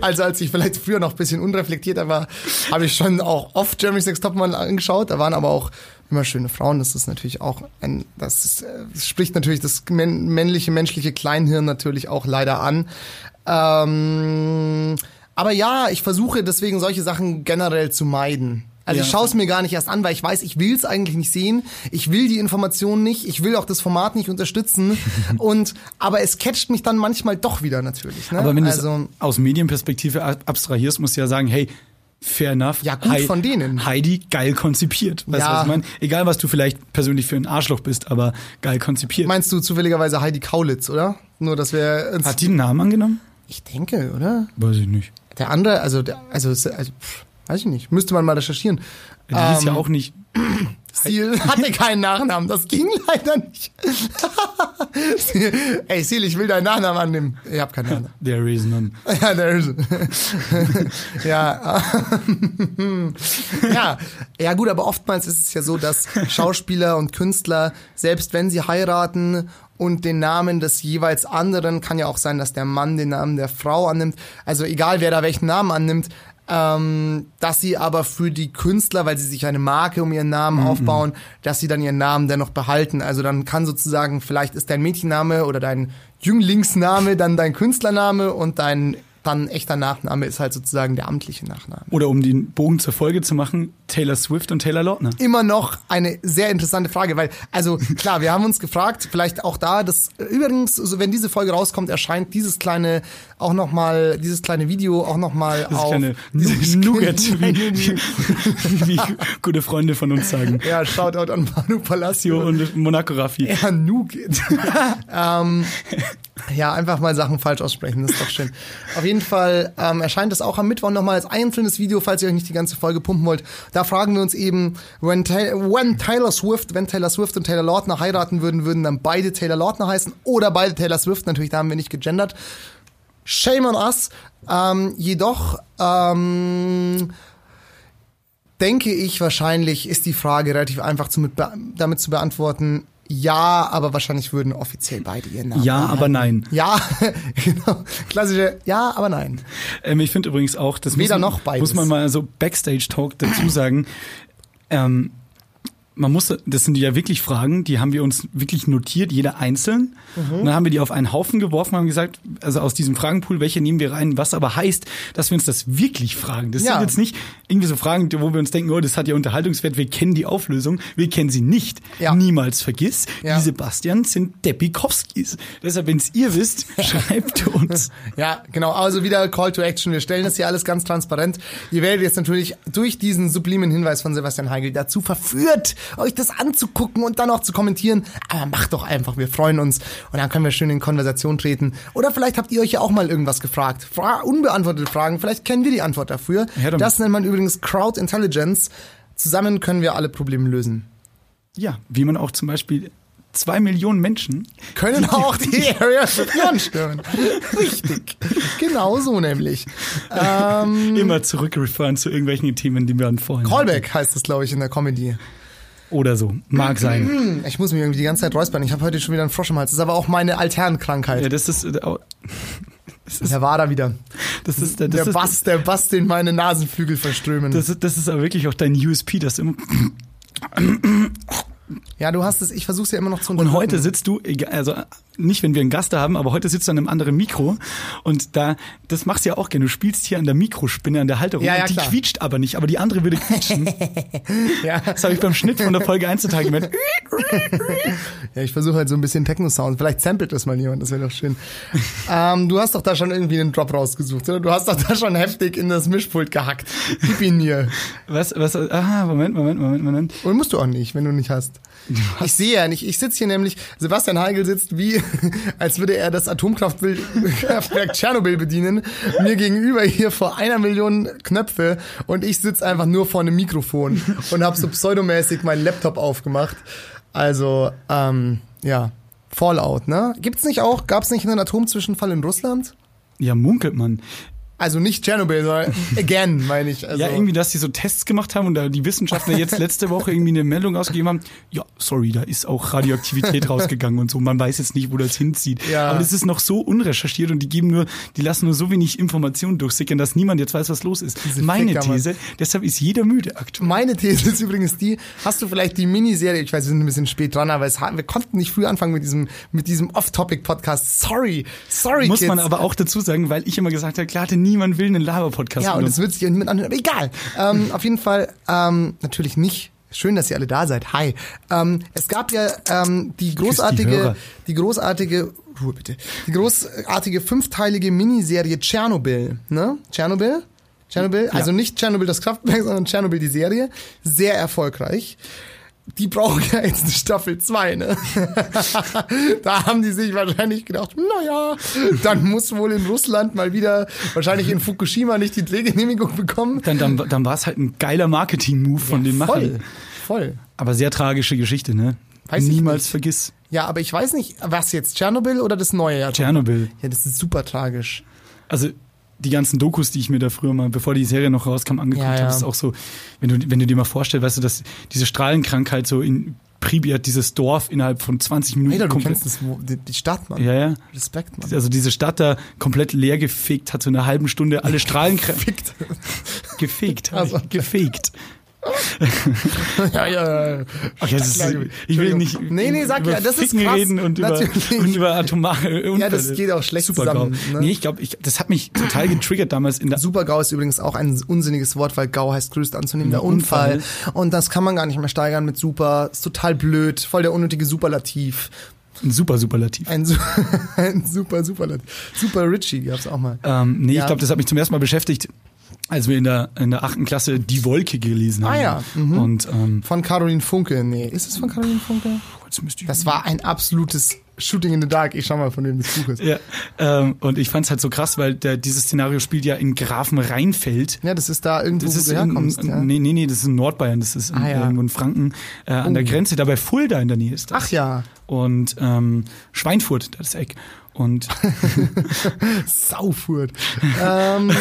Also als ich vielleicht früher noch ein bisschen unreflektierter war, habe ich schon auch oft Jeremy's Next Topmodel angeschaut. Da waren aber auch immer schöne Frauen. Das ist natürlich auch ein, das, ist, äh, das spricht natürlich das män- männliche, menschliche Kleinhirn natürlich auch leider an. Ähm, aber ja, ich versuche deswegen solche Sachen generell zu meiden. Also Ja. ich schaue es mir gar nicht erst an, weil ich weiß, ich will es eigentlich nicht sehen. Ich will die Informationen nicht. Ich will auch das Format nicht unterstützen. und aber es catcht mich dann manchmal doch wieder natürlich. Ne? Aber wenn du also, es aus Medienperspektive ab- abstrahierst, musst du ja sagen, hey, fair enough. Ja, gut von denen. Heidi, geil konzipiert. Weißt du, Ja. was ich meine? Egal, was du vielleicht persönlich für ein Arschloch bist, aber geil konzipiert. meinst du zufälligerweise Heidi Kaulitz, oder? Nur, dass wir uns, Hat die einen Namen angenommen? ich denke, oder? Weiß ich nicht. Der andere, also, der, also, also pff, weiß ich nicht. Müsste man mal recherchieren. Die ist Ähm, ja auch nicht. Stil hatte keinen Nachnamen, das ging leider nicht. Ey, Sil, ich will deinen Nachnamen annehmen. Ich hab keinen Nachnamen. There is none. Ja, there is. ja. ja. Ja, gut, aber oftmals ist es ja so, dass Schauspieler und Künstler, selbst wenn sie heiraten und den Namen des jeweils anderen, kann ja auch sein, dass der Mann den Namen der Frau annimmt, also egal wer da welchen Namen annimmt, ähm, dass sie aber für die Künstler, weil sie sich eine Marke um ihren Namen aufbauen, dass sie dann ihren Namen dennoch behalten. Also dann kann sozusagen, vielleicht ist dein Mädchenname oder dein Jünglingsname dann dein Künstlername und dein dann echter Nachname ist halt sozusagen der amtliche Nachname. Oder um den Bogen zur Folge zu machen, Taylor Swift und Taylor Lautner. Immer noch eine sehr interessante Frage, weil, also klar, wir haben uns gefragt, vielleicht auch da, das übrigens, so wenn diese Folge rauskommt, erscheint dieses kleine, auch nochmal, dieses kleine Video auch nochmal auf. kleine dieses kleine- wie, wie gute Freunde von uns sagen. Ja, Shoutout an Manu Palacio. Und Monaco Raffi. Ja, Nougat. ähm, ja, einfach mal Sachen falsch aussprechen, das ist doch schön. Auf jeden Fall ähm, erscheint es auch am Mittwoch nochmal als einzelnes Video, falls ihr euch nicht die ganze Folge pumpen wollt. Da fragen wir uns eben, when, Ta when Taylor Swift, wenn Taylor Swift und Taylor Lautner heiraten würden, würden dann beide Taylor Lautner heißen oder beide Taylor Swift. Natürlich, da haben wir nicht gegendert. Shame on us. Ähm, jedoch ähm, denke ich wahrscheinlich, ist die Frage relativ einfach zu mit, damit zu beantworten. Ja, aber wahrscheinlich würden offiziell beide ihren Namen. Ja, aber nein. Ja, genau. Klassische Ja, aber nein. Ähm, ich finde übrigens auch, das Weder muss, man, noch beides. muss man mal so Backstage-Talk dazu sagen. Ähm, man muss, das sind ja wirklich Fragen, die haben wir uns wirklich notiert, jeder einzeln. Mhm. Und dann haben wir die auf einen Haufen geworfen, haben gesagt, also aus diesem Fragenpool, welche nehmen wir rein, was aber heißt, dass wir uns das wirklich fragen. Das Ja. sind jetzt nicht irgendwie so Fragen, wo wir uns denken, oh, das hat ja Unterhaltungswert, wir kennen die Auflösung, wir kennen sie nicht. Ja. Niemals vergiss, Ja. die Sebastians sind Deppikowskis. Deshalb, wenn es ihr wisst, schreibt uns. Ja, genau. Also wieder Call to Action. Wir stellen das hier alles ganz transparent. Ihr werdet jetzt natürlich durch diesen sublimen Hinweis von Sebastian Heigl dazu verführt, euch das anzugucken und dann auch zu kommentieren. Aber macht doch einfach. Wir freuen uns. Und dann können wir schön in Konversation treten. Oder vielleicht habt ihr euch ja auch mal irgendwas gefragt. Fra unbeantwortete Fragen. Vielleicht kennen wir die Antwort dafür. Das nennt man übrigens Crowd Intelligence. Zusammen können wir alle Probleme lösen. Ja, wie man auch zum Beispiel zwei Millionen Menschen Können auch die Area 51 anstürmen. Richtig. Genau so nämlich. Ähm, immer zurückreferen zu irgendwelchen Themen, die wir dann vorhin hatten. Callback heißt es, glaube ich, in der Comedy. Oder so. Mag sein. Ich muss mich irgendwie die ganze Zeit räuspern. Ich habe heute schon wieder einen Frosch im Hals. Das ist aber auch meine Alternkrankheit. Ja, das ist, äh, au- Der war da wieder. das ist, das Der ist, Bass, der Bass, den meine Nasenflügel verströmen. das ist, das ist aber wirklich auch dein USP, das immer. ja, du hast es, ich versuche ja immer noch zu Und heute sitzt du, also nicht, wenn wir einen Gast da haben, aber heute sitzt du an einem anderen Mikro und da, das machst du ja auch gerne. Du spielst hier an der Mikrospinne, an der Halterung. Ja, ja, die klar. quietscht aber nicht, aber die andere würde quietschen. Ja, Das habe ich beim Schnitt von der Folge 1 total gemerkt. ja ich versuche halt so ein bisschen Techno-Sound. Vielleicht samplet das mal jemand, das wäre doch schön. ähm, du hast doch da schon irgendwie einen Drop rausgesucht, oder? Du hast doch da schon heftig in das Mischpult gehackt. Gib ihn mir. Was, was, aha, Moment, Moment, Moment, Moment. Und musst du auch nicht, wenn du nicht hast. Ich sehe ja nicht. Ich sitze hier nämlich, Sebastian Heigl sitzt wie, als würde er das Atomkraftwerk Tschernobyl bedienen. Mir gegenüber hier vor einer Million Knöpfe und ich sitze einfach nur vor einem Mikrofon und habe so pseudomäßig meinen Laptop aufgemacht. Also, ähm, ja, Fallout, ne? Gibt's nicht auch, gab's nicht einen Atomzwischenfall in Russland? Ja, munkelt man. Also nicht Tschernobyl, sondern again, meine ich. Also, Ja, irgendwie, dass die so Tests gemacht haben und da die Wissenschaftler jetzt letzte Woche irgendwie eine Meldung ausgegeben haben. Ja, sorry, da ist auch Radioaktivität rausgegangen und so. Man weiß jetzt nicht, wo das hinzieht. Ja. Aber das ist noch so unrecherchiert und die geben nur, die lassen nur so wenig Informationen durchsickern, dass niemand jetzt weiß, was los ist. Diese Meine Ficker. These, deshalb ist jeder müde aktuell. Meine These ist übrigens die, hast du vielleicht die Miniserie, ich weiß, wir sind ein bisschen spät dran, aber es, wir konnten nicht früh anfangen mit diesem, mit diesem Off-Topic-Podcast. Sorry, sorry, Muss Kids. man aber auch dazu sagen, weil ich immer gesagt habe, klar, hatte niemand will einen Laber-Podcast. ja, und es wird sich ja niemand anhören, aber egal. Ähm, auf jeden Fall, ähm, natürlich nicht. Schön, dass ihr alle da seid. Hi. Ähm, es gab ja ähm, die großartige, Hörer. die großartige, Ruhe bitte, die großartige fünfteilige Miniserie Tschernobyl, ne? Tschernobyl? Tschernobyl, also nicht Tschernobyl das Kraftwerk, sondern Tschernobyl die Serie. Sehr erfolgreich. Die brauchen ja jetzt eine Staffel 2, ne? da haben die sich wahrscheinlich gedacht, naja, dann muss wohl in Russland mal wieder, wahrscheinlich in Fukushima nicht die Drehgenehmigung bekommen. Dann, dann, dann war es halt ein geiler Marketing-Move von den Machern. Voll, voll. Aber sehr tragische Geschichte, ne? Weiß ich Niemals vergiss. Ja, aber ich weiß nicht, was jetzt, Tschernobyl oder das neue? Ja, Tschernobyl. Ja, das ist super tragisch. Also die ganzen Dokus, die ich mir da früher mal, bevor die Serie noch rauskam, angeguckt Ja, ja. habe, ist auch so, wenn du, wenn du dir mal vorstellst, weißt du, dass diese Strahlenkrankheit so in Pripyat, dieses Dorf innerhalb von 20 Minuten Alter, du komplett, kennst das, wo- die, die Stadt, Mann. ja, ja. Respekt, Mann. Also diese Stadt da komplett leer gefegt hat, so eine halben Stunde alle Strahlenkräfte gefegt, hab Also. gefegt. ja, ja. Okay, ist, ich will nicht Nee, nee, sag über ja, das ist Ficken krass. reden und über, und über atomare Unfälle. Ja, das geht auch schlecht Super zusammen, ne? Nee, ich glaube, ich, das hat mich total getriggert damals in der Super-GAU ist übrigens auch ein unsinniges Wort, weil GAU heißt größt anzunehmender Unfall. Unfall. Und das kann man gar nicht mehr steigern mit Super. Ist total blöd. Voll der unnötige Superlativ. ein super Superlativ. Ein, ein super Superlativ. Super Richie gab's auch mal. Ähm, nee, Ja. ich glaube, das hat mich zum ersten Mal beschäftigt, als wir in der, in der achten Klasse Die Wolke gelesen haben. Ah ja, mhm. Und ähm, Von Caroline Funke. Nee, ist es von Caroline Funke? Das war ein absolutes Shooting in the Dark. Ich schau mal, von wem das Buch ist. ja, ähm, und ich fand es halt so krass, weil der, dieses Szenario spielt ja in Grafenrheinfeld. Ja, das ist da irgendwo, Das wo ist du herkommst. in, ja. nee, nee, nee, das ist in Nordbayern, das ist in, Ah, ja. irgendwo in Franken äh, an der Oh. Grenze, da bei Fulda in der Nähe ist das. Ach ja, Und ähm, Schweinfurt, das Eck. Und, Saufurt. ähm,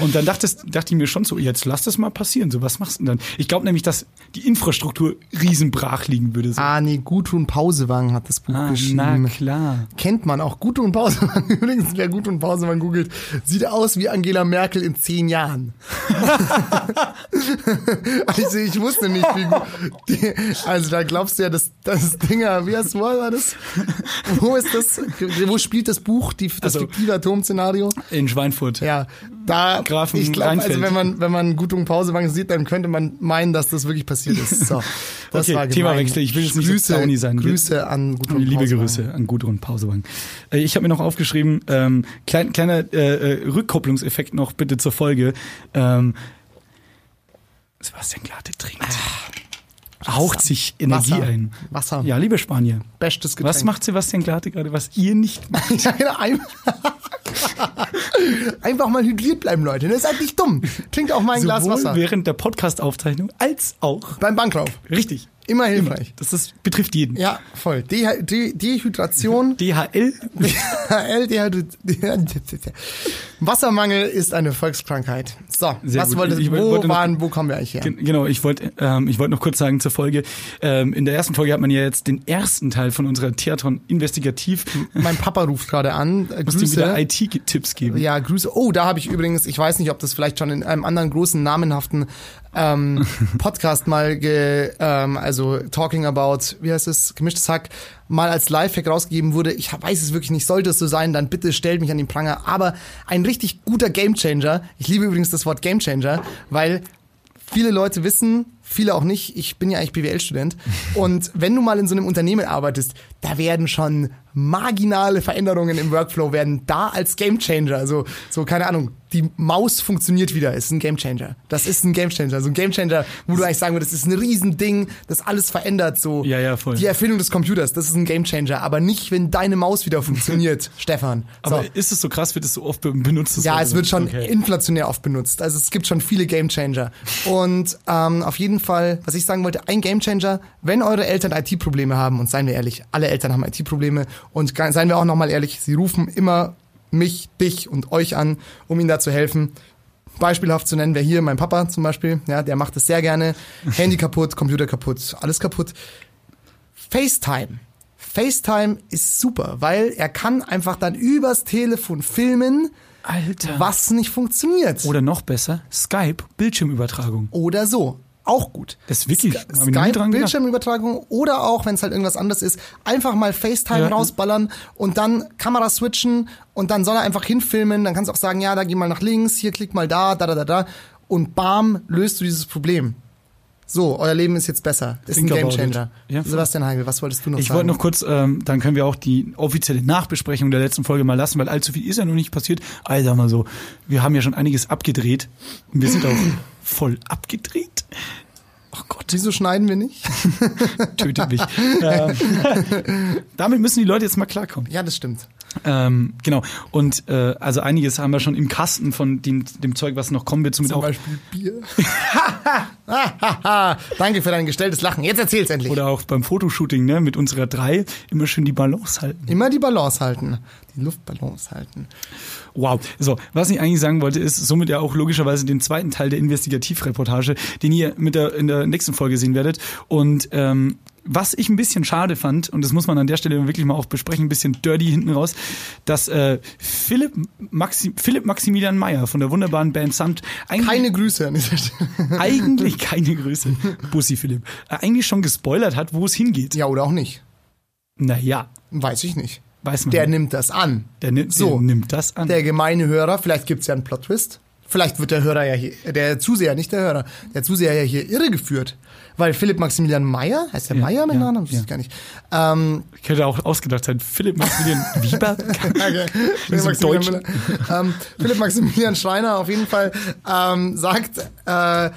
und dann dachtest, dachte ich mir schon so, jetzt lass das mal passieren. So, was machst du denn dann? Ich glaube nämlich, dass die Infrastruktur riesenbrach liegen würde. So. ah, nee, Gudrun Pausewang hat das Buch Ah, na geschrieben. klar. Kennt man auch. Gudrun Pausewang. Übrigens, wer Gudrun Pausewang googelt, sieht aus wie Angela Merkel in zehn Jahren. also ich wusste nicht, wie gut. Die, also da glaubst du ja, dass das Dinger, wie heißt, wo war das? Wo ist das? Wo spielt das Buch, die, das Also- fiktive Atomszenario? In Schweinfurt. Ja, da, Grafen ich glaube, also wenn man, wenn man Gudrun Pausewang sieht, dann könnte man meinen, dass das wirklich passiert ist. So, das Okay, war gemein. Themawechsel. Ich will jetzt nicht so Grüße, Downy sein. Grüße an Gudrun Liebe. Grüße an Gudrun Pausewang. Äh, Ich habe mir noch aufgeschrieben, ähm, klein, kleiner äh, äh, Rückkopplungseffekt noch bitte zur Folge. Ähm, Sebastian Glate trinkt. Haucht sich Energie Wasser. ein. Wasser. Ja, liebe Spanier. Bestes Getränk. Was macht Sebastian Glate gerade, was ihr nicht macht? Einfach mal hydriert bleiben, Leute. Das ist halt nicht dumm. Trinkt auch mal ein Glas Sowohl Wasser. während der Podcast-Aufzeichnung als auch. Beim Bankrauf. Richtig. Immer hilfreich. Das ist, betrifft jeden. Ja, voll. De De Dehydration. DHL. DHL, Dehydration. Wassermangel ist eine Volkskrankheit. So, Sehr was wolltest Ich wo wollte noch- waren, wo kommen wir eigentlich her? Gen- Genau, ich wollte ähm, ich wollte noch kurz sagen zur Folge. Ähm, in der ersten Folge hat man ja jetzt den ersten Teil von unserer Theatron Investigativ. Mein Papa ruft gerade an. Äh, Muss dir wieder Grüße. IT-Tipps geben. Ja, Grüße. Oh, da habe ich übrigens, ich weiß nicht, ob das vielleicht schon in einem anderen großen namenhaften ähm, Podcast mal ge, ähm, also Talking About, wie heißt es, gemischtes Hack, mal als Lifehack rausgegeben wurde. Ich weiß es wirklich nicht. Sollte es so sein, dann bitte stellt mich an den Pranger. Aber ein richtig guter Gamechanger. Ich liebe übrigens das Wort Gamechanger, weil viele Leute wissen, viele auch nicht. Ich bin ja eigentlich BWL-Student. Und wenn du mal in so einem Unternehmen arbeitest, da werden schon marginale Veränderungen im Workflow werden da als Gamechanger. Also so keine Ahnung, die Maus funktioniert wieder, ist ein Gamechanger. Das ist ein Gamechanger. So ein Gamechanger, wo du eigentlich sagen würdest, das ist ein Riesending, das alles verändert. So Ja, ja, voll. die Erfindung des Computers, das ist ein Gamechanger. Aber nicht, wenn deine Maus wieder funktioniert, Stefan. So. Aber ist es so krass, wird es so oft be- benutzt? Ja, es wird schon Okay. inflationär oft benutzt. Also es gibt schon viele Gamechanger. Und ähm, auf jeden Fall, was ich sagen wollte, ein Gamechanger, wenn eure Eltern IT-Probleme haben, und seien wir ehrlich, alle Eltern haben IT-Probleme, und seien wir auch nochmal ehrlich, sie rufen immer mich, dich und euch an, um ihnen da zu helfen. Beispielhaft zu nennen wäre hier mein Papa zum Beispiel, ja, der macht es sehr gerne. Handy kaputt, Computer kaputt, alles kaputt. FaceTime. FaceTime ist super, weil er kann einfach dann übers Telefon filmen, Alter. was nicht funktioniert. Oder noch besser, Skype, Bildschirmübertragung. Oder so. Auch gut. Das ist wirklich, Sky- hab ich noch nie Skype, dran gedacht. Bildschirmübertragung oder auch, wenn es halt irgendwas anderes ist, einfach mal FaceTime Ja. rausballern und dann Kamera switchen und dann soll er einfach hinfilmen. Dann kannst du auch sagen, ja, da geh mal nach links, hier klick mal da, da, da, da, da. Und bam, löst du dieses Problem. So, euer Leben ist jetzt besser. Ist Think ein Gamechanger. Ja. Sebastian Heigl, was wolltest du noch Ich sagen? wollte noch kurz, ähm, dann können wir auch die offizielle Nachbesprechung der letzten Folge mal lassen, weil allzu viel ist ja noch nicht passiert. Also sag mal so, wir haben ja schon einiges abgedreht. Und wir sind auch voll abgedreht. Oh Gott, Wieso schneiden wir nicht? tötet mich. ähm, damit müssen die Leute jetzt mal klarkommen. Ja, das stimmt. Ähm, genau. Und äh, also einiges haben wir schon im Kasten von dem, dem Zeug, was noch kommen wird. Zum auch, Beispiel Bier. Danke für dein gestelltes Lachen. Jetzt erzähl's endlich. oder auch beim Fotoshooting ne, mit unserer drei immer schön die Balance halten. Immer die Balance halten. Die Luftbalance halten. Wow. So, was ich eigentlich sagen wollte, ist somit ja auch logischerweise den zweiten Teil der Investigativreportage, den ihr mit der, in der nächsten Folge sehen werdet. Und ähm, was ich ein bisschen schade fand, und das muss man an der Stelle wirklich mal auch besprechen, ein bisschen dirty hinten raus, dass äh, Philipp, Maxi, Philipp Maximilian Meyer von der wunderbaren Band Samt eigentlich, Keine Grüße an dieser Stelle. eigentlich keine Größe, Bussi Philipp, äh, eigentlich schon gespoilert hat, wo es hingeht. Ja, oder auch nicht. Naja, Weiß ich nicht. Weiß man. Der nicht. nimmt das an. der, nimmt, so. der nimmt das an. Der gemeine Hörer, vielleicht gibt's ja einen Plot-Twist. Vielleicht wird der Hörer ja hier, der Zuseher, nicht der Hörer, der Zuseher ja hier irregeführt. Weil Philipp Maximilian Meyer, heißt der Ja, Meyer mit ja, Nachnamen? Das ja. weiß ich gar nicht. Ähm, Könnte auch ausgedacht sein. Philipp Maximilian Wieber? Okay. Philipp, Maximilian ähm, Philipp Maximilian Schreiner auf jeden Fall ähm, sagt äh,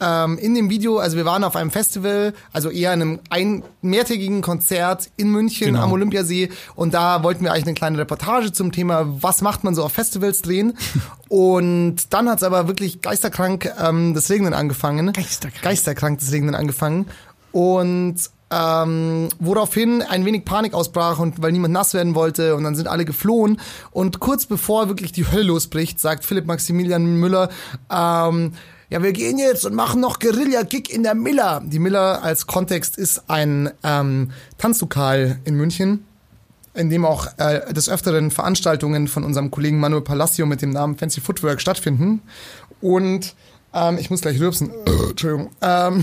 ähm, in dem Video, also wir waren auf einem Festival, also eher einem ein mehrtägigen Konzert in München Genau. am Olympiasee und da wollten wir eigentlich eine kleine Reportage zum Thema, was macht man so auf Festivals drehen und dann hat's aber wirklich geisterkrank ähm, das Regnen angefangen. Geisterkrank. Geisterkrank das Regnen angefangen und ähm, woraufhin ein wenig Panik ausbrach und weil niemand nass werden wollte und dann sind alle geflohen und kurz bevor wirklich die Hölle losbricht, sagt Philipp Maximilian Müller, ähm, ja, wir gehen jetzt und machen noch Guerilla-Gig in der Miller. Die Miller als Kontext ist ein ähm, Tanzlokal in München, in dem auch äh, des Öfteren Veranstaltungen von unserem Kollegen Manuel Palacio mit dem Namen Fancy Footwork stattfinden. Und ähm, ich muss gleich rülpsen. Äh, Entschuldigung. Ähm,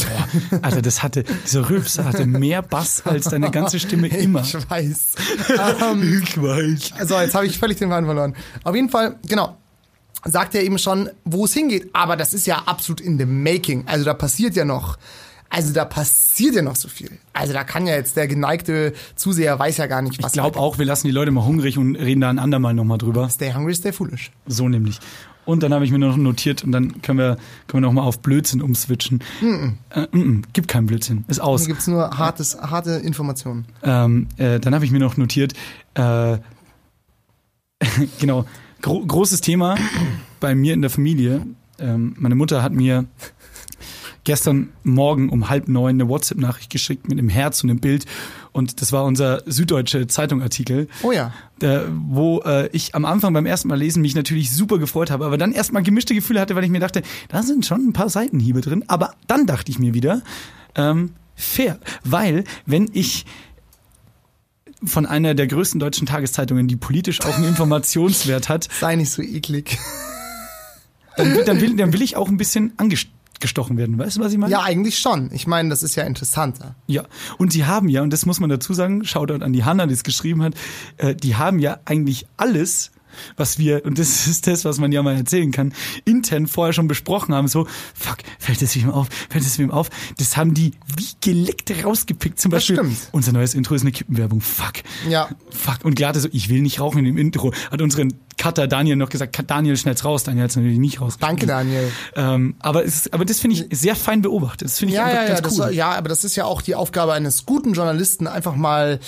Alter, das hatte, dieser Rülpser hatte mehr Bass als deine ganze Stimme immer. Ich weiß. ähm, Ich weiß. also jetzt habe ich völlig den Faden verloren. Auf jeden Fall, genau. Sagt er eben schon, wo es hingeht. Aber das ist ja absolut in the making. Also da passiert ja noch. Also da passiert ja noch so viel. Also da kann ja jetzt der geneigte Zuseher weiß ja gar nicht, was. Ich glaube auch, wir lassen die Leute mal hungrig und reden da ein andermal nochmal drüber. Stay hungry, stay foolish. So nämlich. Und dann habe ich mir noch notiert und dann können wir, können wir noch mal auf Blödsinn umswitchen. Äh, mm, mm, gibt keinen Blödsinn. Ist aus. Hier gibt's nur hartes, harte Informationen. Ähm, äh, dann habe ich mir noch notiert, äh, genau, gro großes Thema bei mir in der Familie. Ähm, meine Mutter hat mir gestern Morgen um halb neun eine WhatsApp-Nachricht geschickt mit einem Herz und einem Bild. Und das war unser Süddeutsche Zeitung-Artikel, Oh ja. äh, wo äh, ich am Anfang beim ersten Mal lesen mich natürlich super gefreut habe, aber dann erstmal gemischte Gefühle hatte, weil ich mir dachte, da sind schon ein paar Seitenhiebe drin. Aber dann dachte ich mir wieder, ähm, fair, weil wenn ich von einer der größten deutschen Tageszeitungen, die politisch auch einen Informationswert hat, Sei nicht so eklig. dann, will- dann, will, dann will ich auch ein bisschen angestochen werden. Weißt du, was ich meine? Ja, eigentlich schon. Ich meine, das ist ja interessanter. Ja, und sie haben ja, und das muss man dazu sagen, Shoutout an die Hanna, die es geschrieben hat, äh, die haben ja eigentlich alles was wir, und das ist das, was man ja mal erzählen kann, intern vorher schon besprochen haben, so, fuck, fällt das wem auf, fällt das wem auf, das haben die wie geleckt rausgepickt, zum Beispiel, stimmt. unser neues Intro ist eine Kippenwerbung, fuck, Ja. fuck, und Glate so, ich will nicht rauchen in dem Intro, hat unseren Cutter Daniel noch gesagt, Daniel, schnell's raus, Daniel hat's natürlich nicht raus. Danke, Daniel. Ähm, aber, es ist, aber das finde ich sehr fein beobachtet. Das finde ich Ja, einfach ja, ja, ganz das, cool. ja, aber das ist ja auch die Aufgabe eines guten Journalisten, einfach mal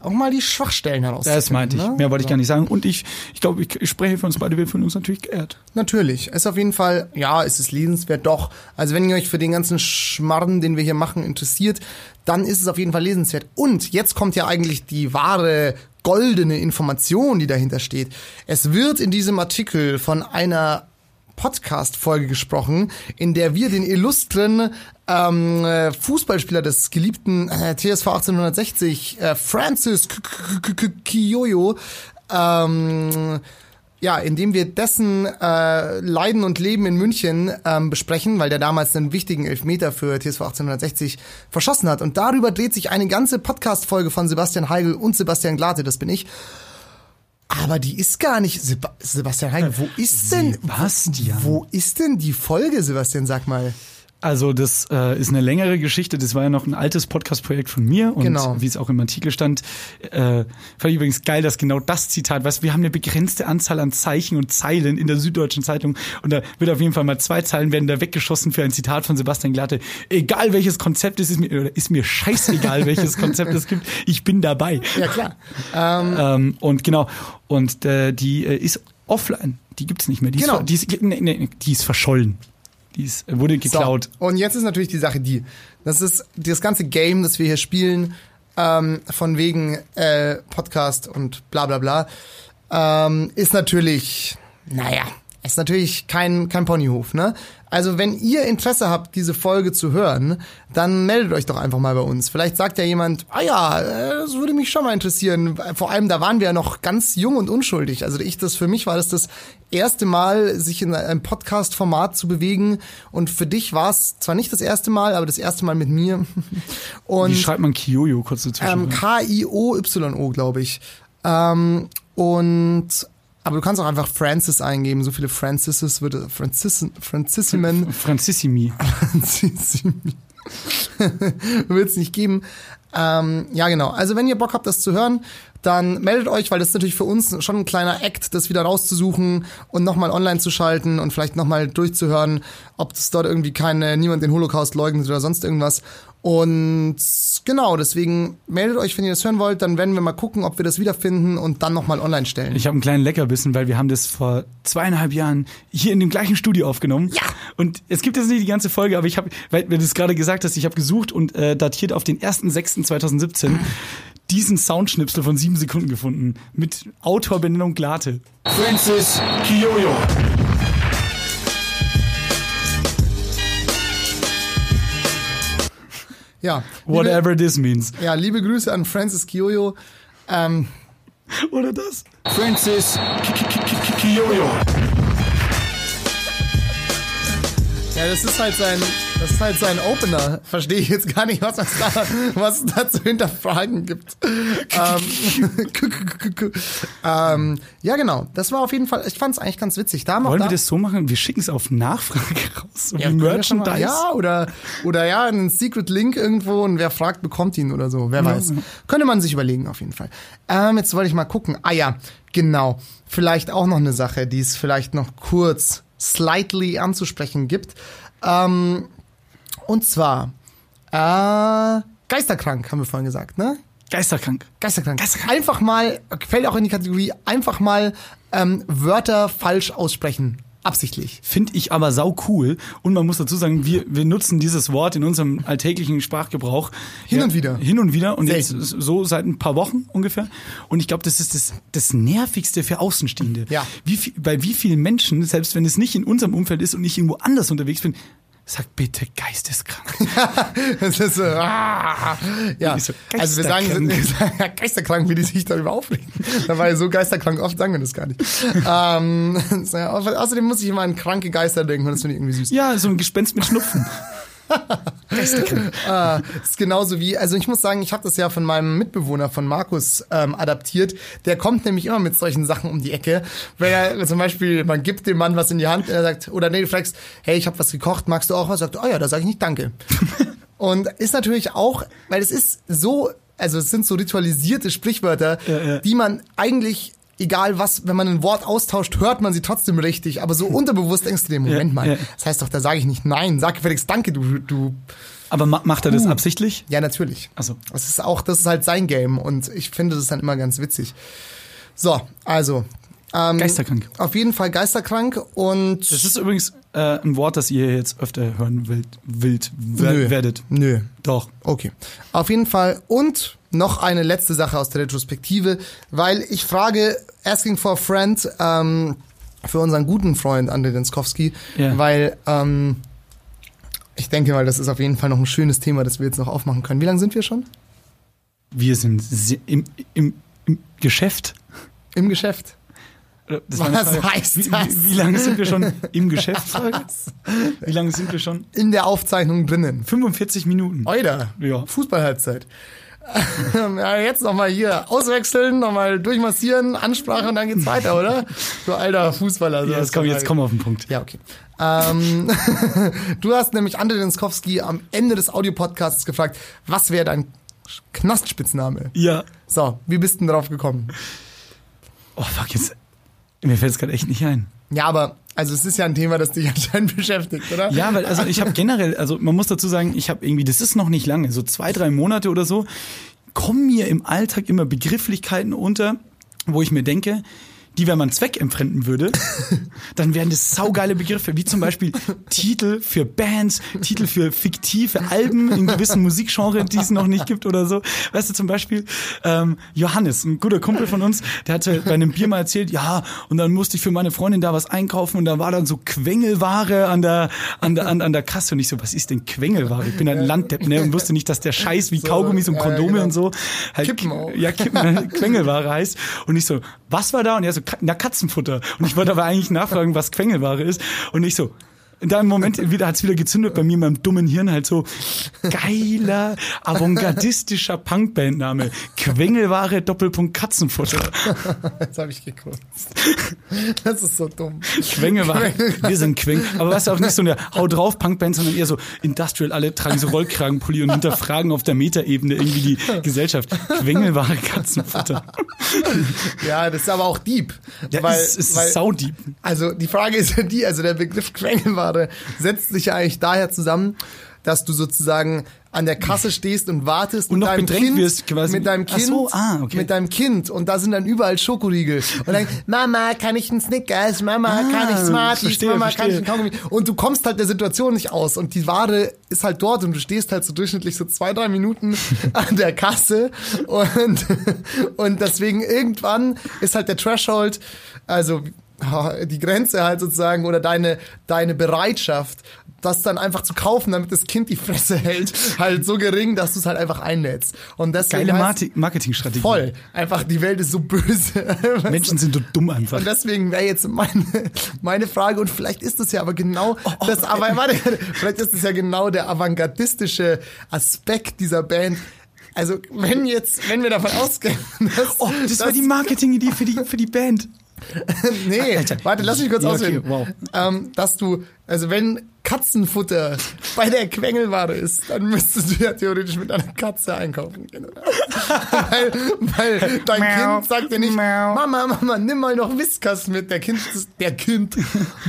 auch mal die Schwachstellen herauszufinden. das meinte ich. ne? Mehr wollte ich gar nicht sagen. Und ich, ich glaube, ich, ich spreche für uns beide, wir fühlen uns natürlich geehrt. Natürlich. Ist auf jeden Fall, ja, es ist lesenswert, doch. Also wenn ihr euch für den ganzen Schmarrn, den wir hier machen, interessiert, dann ist es auf jeden Fall lesenswert. Und jetzt kommt ja eigentlich die wahre goldene Information, die dahinter steht. Es wird in diesem Artikel von einer Podcast-Folge gesprochen, in der wir den illustren ähm, äh, Fußballspieler des geliebten äh, TSV 1860, äh, Francis Kiyoyo, ähm, ja, indem wir dessen äh, Leiden und Leben in München ähm, besprechen, weil der damals einen wichtigen Elfmeter für TSV 1860 verschossen hat. Und darüber dreht sich eine ganze Podcast-Folge von Sebastian Heigl und Sebastian Glate, das bin ich. Aber die ist gar nicht. Seb Sebastian Heigl, wo ist denn. Sebastian. Wo ist denn die Folge, Sebastian? Sag mal. Also das äh, ist eine längere Geschichte. Das war ja noch ein altes Podcast-Projekt von mir und Genau. wie es auch im Artikel stand, äh, fand ich übrigens geil, dass genau das Zitat, was wir haben eine begrenzte Anzahl an Zeichen und Zeilen in der Süddeutschen Zeitung und da wird auf jeden Fall mal zwei Zeilen werden da weggeschossen für ein Zitat von Sebastian Glatte. Egal welches Konzept es ist, mir oder ist mir scheißegal welches Konzept es gibt, ich bin dabei. Ja, klar. Ähm, Ähm, und genau und äh, die äh, ist offline, die gibt's nicht mehr. Die Genau. ist, die ist, nee, nee, die ist verschollen. Die ist, wurde geklaut. So, und jetzt ist natürlich die Sache die, das ist das ganze Game, das wir hier spielen, ähm, von wegen äh, Podcast und bla bla bla, ähm, ist natürlich, naja, ist natürlich kein, kein Ponyhof, ne? Also wenn ihr Interesse habt, diese Folge zu hören, dann meldet euch doch einfach mal bei uns. Vielleicht sagt ja jemand, ah ja, äh, das würde mich schon mal interessieren. Vor allem, da waren wir ja noch ganz jung und unschuldig. Also ich, das für mich war das das erste Mal, sich in einem Podcast-Format zu bewegen. Und für dich war es zwar nicht das erste Mal, aber das erste Mal mit mir. Und Wie schreibt man Kiyoyo kurz dazwischen? ähm, K-I-O-Y-O, glaube ich. Ähm, und aber du kannst auch einfach Francis eingeben. So viele Francises würde Francis, Francissimen Francissimi. Francissimi wird es nicht geben. Ähm, ja, genau. Also wenn ihr Bock habt, das zu hören, dann meldet euch, weil das ist natürlich für uns schon ein kleiner Act, das wieder rauszusuchen und nochmal online zu schalten und vielleicht nochmal durchzuhören, ob es dort irgendwie keine, niemand den Holocaust leugnet oder sonst irgendwas. Und genau, deswegen meldet euch, wenn ihr das hören wollt, dann werden wir mal gucken, ob wir das wiederfinden und dann nochmal online stellen. Ich habe einen kleinen Leckerbissen, weil wir haben das vor zweieinhalb Jahren hier in dem gleichen Studio aufgenommen. Ja. Und es gibt jetzt nicht die ganze Folge, aber ich habe, weil du es gerade gesagt hast, ich habe gesucht und äh, datiert auf den 1.6.2017 diesen Soundschnipsel von sieben Sekunden gefunden mit Autorbenennung Glate. Francis Kiyoyo. Ja. Liebe, Whatever this means. ja, liebe Grüße an Francis Kiyoyo. Ähm, Oder das? Francis Kiyoyo. Ja, das ist halt sein, das ist halt sein Opener. Verstehe ich jetzt gar nicht, was es da, was da zu hinterfragen gibt. ähm, ähm, ja, genau. Das war auf jeden Fall, ich fand es eigentlich ganz witzig. Da Wollen da, wir das so machen? Wir schicken es auf Nachfrage raus. So ja, Merchandise. Ja, oder, oder ja, einen Secret Link irgendwo und wer fragt, bekommt ihn oder so. Wer weiß. Könnte man sich überlegen, auf jeden Fall. Ähm, jetzt wollte ich mal gucken. Ah ja, genau. Vielleicht auch noch eine Sache, die es vielleicht noch kurz slightly anzusprechen gibt. Ähm, und zwar, äh, geisterkrank, haben wir vorhin gesagt, ne? Geisterkrank. Geisterkrank. Einfach mal, fällt auch in die Kategorie, einfach mal ähm, Wörter falsch aussprechen. Absichtlich. Finde ich aber sau cool. Und man muss dazu sagen, wir, wir nutzen dieses Wort in unserem alltäglichen Sprachgebrauch. Hin und wieder. Hin und wieder. Und jetzt Selten. so seit ein paar Wochen ungefähr. Und ich glaube, das ist das, das Nervigste für Außenstehende. Ja. Wie viel, bei wie vielen Menschen, selbst wenn es nicht in unserem Umfeld ist und ich irgendwo anders unterwegs bin, sagt bitte geisteskrank. Das ist so, ah, ja. So, also wir sagen, geisterkrank. wie die sich darüber aufregen. Dabei so geisterkrank, oft sagen wir das gar nicht. ähm, so, außerdem muss ich immer an kranke Geister denken und das finde ich irgendwie süß. ja, so ein Gespenst mit Schnupfen. Ah, das ist genauso wie, also ich muss sagen, ich habe das ja von meinem Mitbewohner, von Markus, ähm, adaptiert. Der kommt nämlich immer mit solchen Sachen um die Ecke. Wenn er zum Beispiel, man gibt dem Mann was in die Hand, er sagt, oder nee, du fragst, hey, ich habe was gekocht, magst du auch was? Sagt, oh ja, da sage ich nicht Danke. Und ist natürlich auch, weil es ist so, also es sind so ritualisierte Sprichwörter, Ja, ja. die man eigentlich, egal was, wenn man ein Wort austauscht, hört man sie trotzdem richtig, aber so unterbewusst denkst du dir, Moment mal, ja. das heißt doch, da sage ich nicht nein, sag gefälligst Danke, du, du, Aber ma macht er das absichtlich? ja, natürlich. Also Das ist auch, das ist halt sein Game und ich finde das dann immer ganz witzig. So, also. Ähm, Geisterkrank. Auf jeden Fall geisterkrank und. Das ist übrigens äh, ein Wort, das ihr jetzt öfter hören wild, wild Nö. werdet. Nö. Doch. Okay. Auf jeden Fall. Und noch eine letzte Sache aus der Retrospektive, weil ich frage, asking for a friend, ähm, für unseren guten Freund André Denskowski, Ja. weil ähm, ich denke mal, das ist auf jeden Fall noch ein schönes Thema, das wir jetzt noch aufmachen können. Wie lange sind wir schon? Wir sind im, im, im Geschäft. Im Geschäft. Oder? Das Was heißt wie, das? Wie, wie lange sind wir schon im Geschäft? Wie lange sind wir schon? In der Aufzeichnung drinnen. 45 Minuten. Euder. Ja. Fußballhalbzeit. ja, jetzt nochmal hier auswechseln, nochmal durchmassieren, Ansprache und dann geht's weiter, oder? Du alter Fußballer. Ja, jetzt komm, jetzt komm auf den Punkt. Ja, okay. Ähm, du hast nämlich André Denskowski am Ende des Audiopodcasts gefragt, was wäre dein Knastspitzname? Ja. So, wie bist du denn drauf gekommen? Oh, fuck, jetzt. Mir fällt es gerade echt nicht ein. Ja, aber, also es ist ja ein Thema, das dich anscheinend beschäftigt, oder? Ja, weil also ich habe generell, also man muss dazu sagen, ich habe irgendwie, das ist noch nicht lange, so zwei, drei Monate oder so, kommen mir im Alltag immer Begrifflichkeiten unter, wo ich mir denke, die, wenn man zweckentfremden würde, dann wären das saugeile Begriffe, wie zum Beispiel Titel für Bands, Titel für fiktive Alben in gewissen Musikgenre, die es noch nicht gibt oder so. Weißt du, zum Beispiel ähm, Johannes, ein guter Kumpel von uns, der hatte bei einem Bier mal erzählt, ja, und dann musste ich für meine Freundin da was einkaufen und da war dann so Quengelware an der, an der, an, an der Kasse und ich so, was ist denn Quengelware? Ich bin ein Landdepp, ne, und wusste nicht, dass der Scheiß wie So, Kaugummis und ja, Kondome genau. und so halt, Kippen auch. ja, Kippen, Quengelware heißt. Und ich so, was war da? Und er so, Na, Katzenfutter. Und ich wollte aber eigentlich nachfragen, was Quengelware ist. Und ich so, in dem Moment wieder hat's wieder gezündet bei mir in meinem dummen Hirn halt so geiler avantgardistischer Punkbandname. Quengelware Doppelpunkt Katzenfutter. Jetzt habe ich geguckt. Das ist so dumm. Quengelware. Wir sind Queng. Aber was auch nicht so eine Hau drauf Punkband sondern eher so Industrial. Alle tragen so Rollkragenpulli und hinterfragen auf der Metaebene irgendwie die Gesellschaft. Quengelware Katzenfutter. Ja, das ist aber auch deep. ja weil, ist, ist weil, saudieb Also die Frage ist ja die, also der Begriff Quengelware setzt sich ja eigentlich daher zusammen, dass du sozusagen an der Kasse stehst und wartest Und mit deinem Kind, wirst quasi. mit deinem Kind, so, ah, okay. mit deinem Kind. Und da sind dann überall Schokoriegel. Und dann Mama kann ich einen Snickers, Mama Ah, kann ich Smarties, verstehe, Mama kann ich verstehe. einen Kaugummi? Und du kommst halt der Situation nicht aus. Und die Ware ist halt dort und du stehst halt so durchschnittlich so zwei drei Minuten an der Kasse. Und und deswegen irgendwann ist halt der Threshold, also die Grenze halt sozusagen oder deine, deine Bereitschaft, das dann einfach zu kaufen, damit das Kind die Fresse hält, halt so gering, dass du es halt einfach einnätzt. Und deswegen geile heißt- Marketingstrategie voll. Einfach die Welt ist so böse. Menschen sind so dumm einfach Und deswegen wäre jetzt meine, meine Frage, und vielleicht ist es ja aber genau Oh, das, aber warte, vielleicht ist es ja genau der avantgardistische Aspekt dieser Band. Also, wenn jetzt, wenn wir davon ausgehen, dass, Oh, das war dass- die Marketingidee für die, für die Band. Nee, Alter. warte, lass mich kurz Ja, ausreden. okay, wow. Ähm, dass du, also wenn Katzenfutter bei der Quengelware ist, dann müsstest du ja theoretisch mit einer Katze einkaufen gehen. Oder? weil, weil dein Miau. Kind sagt dir nicht, Miau. Mama, Mama, nimm mal noch Whiskas mit. Der Kind, der Kind,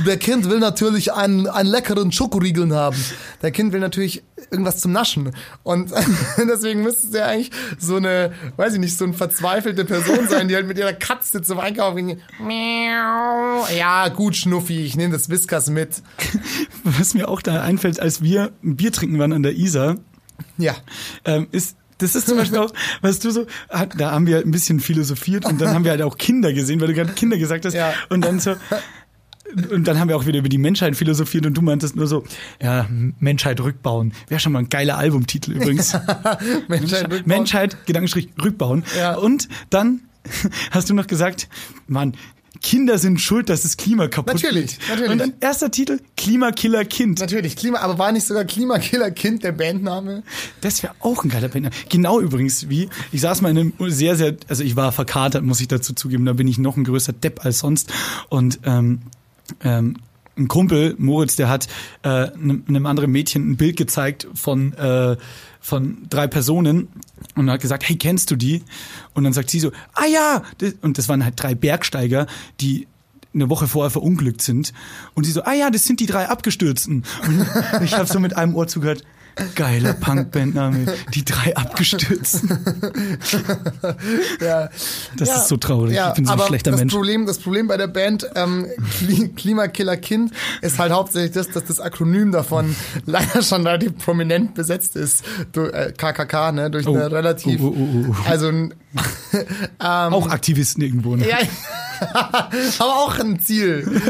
der Kind will natürlich einen, einen leckeren Schokoriegeln haben. Der Kind will natürlich irgendwas zum Naschen. Und deswegen müsste es ja eigentlich so eine, weiß ich nicht, so eine verzweifelte Person sein, die halt mit ihrer Katze zum Einkaufen geht. Miau. Ja, gut, Schnuffi, ich nehme das Whiskas mit. Was mir auch da einfällt, als wir ein Bier trinken waren an der Isar, Ja. ähm, ist das ist zum Beispiel auch, weißt du so, da haben wir halt ein bisschen philosophiert und dann haben wir halt auch Kinder gesehen, weil du gerade Kinder gesagt hast. Ja. Und dann so, und dann haben wir auch wieder über die Menschheit philosophiert und du meintest nur so, ja, Menschheit rückbauen. Wäre schon mal ein geiler Albumtitel übrigens. Menschheit, rückbauen. Menschheit, Gedankenstrich, rückbauen. Ja. Und dann hast du noch gesagt, Mann, Kinder sind schuld, dass das Klima kaputt Natürlich, geht. natürlich. Und dann erster Titel, Klimakiller Kind. Natürlich, Klima, aber war nicht sogar Klimakiller Kind der Bandname? Das wäre auch ein geiler Band. Genau übrigens wie, ich saß mal in einem sehr, sehr, also ich war verkatert, muss ich dazu zugeben, da bin ich noch ein größer Depp als sonst. Und ähm, ähm, ein Kumpel, Moritz, der hat äh, einem, anderen Mädchen ein Bild gezeigt von, äh, von drei Personen und hat gesagt, hey, kennst du die? Und dann sagt sie so, ah ja, und das waren halt drei Bergsteiger, die eine Woche vorher verunglückt sind. Und sie so, ah ja, das sind die drei Abgestürzten. Und ich habe so mit einem Ohr zugehört, geiler Punkbandname, die drei Abgestürzten. Ja. Das ja, ist so traurig. Ja, ich bin so ein schlechter das Mensch. Problem, das Problem bei der Band ähm, Kli Klimakiller Kind ist halt hauptsächlich das, dass das Akronym davon leider schon relativ prominent besetzt ist. Du, äh, KKK, ne, durch eine Oh. relativ, Oh, oh, oh, oh. also ein, Auch Aktivisten irgendwo. Ne? ja, aber auch ein Ziel.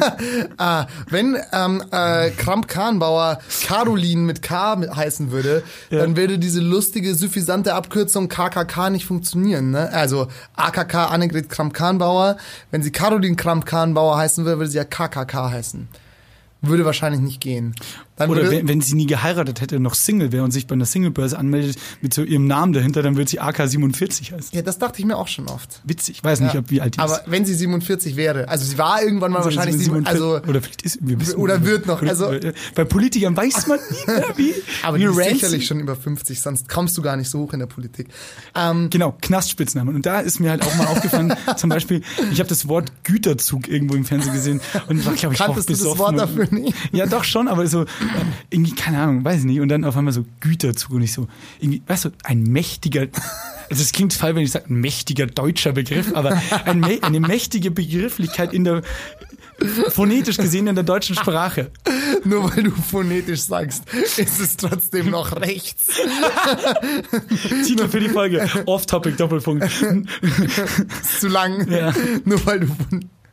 ah, wenn ähm, äh, Kramp-Karrenbauer Caroline mit K heißen würde, dann würde diese lustige, suffisante Abkürzung KKK nicht funktionieren. Ne? Also AKK Annegret Kramp-Karrenbauer. Wenn sie Caroline Kramp-Karrenbauer heißen würde, würde sie ja KKK heißen. Würde wahrscheinlich nicht gehen. Dann Oder wenn, wenn sie nie geheiratet hätte, noch Single wäre und sich bei einer Singlebörse anmeldet mit so ihrem Namen dahinter, dann würde sie AK47 heißen. ja, das dachte ich mir auch schon oft. Witzig. Weiß nicht, Ja. ob wie alt die Aber ist. wenn sie 47 wäre, also sie war irgendwann mal Also wahrscheinlich sieben, 47 also oder vielleicht ist wir wissen oder nicht. wird noch, also- bei Politikern weiß man nie mehr, wie aber wie die ist sicherlich schon über 50, sonst kommst du gar nicht so hoch in der Politik. Ähm, Genau, Knastspitznamen. Und da ist mir halt auch mal aufgefallen, zum Beispiel, ich habe das Wort Güterzug irgendwo im Fernsehen gesehen und war, glaube ich, auch Kanntest du das besoffen. Wort dafür nicht? Ja, doch schon, aber so, irgendwie, keine Ahnung, weiß ich nicht. Und dann auf einmal so Güterzug und ich so, irgendwie, weißt du, ein mächtiger, also es klingt falsch, wenn ich sage, ein mächtiger deutscher Begriff, aber ein, eine mächtige Begrifflichkeit in der, phonetisch gesehen in der deutschen Sprache. Nur weil du phonetisch sagst, ist es trotzdem noch rechts. Titel für die Folge, Off-Topic, Doppelpunkt. Ist zu lang. Ja. Nur weil du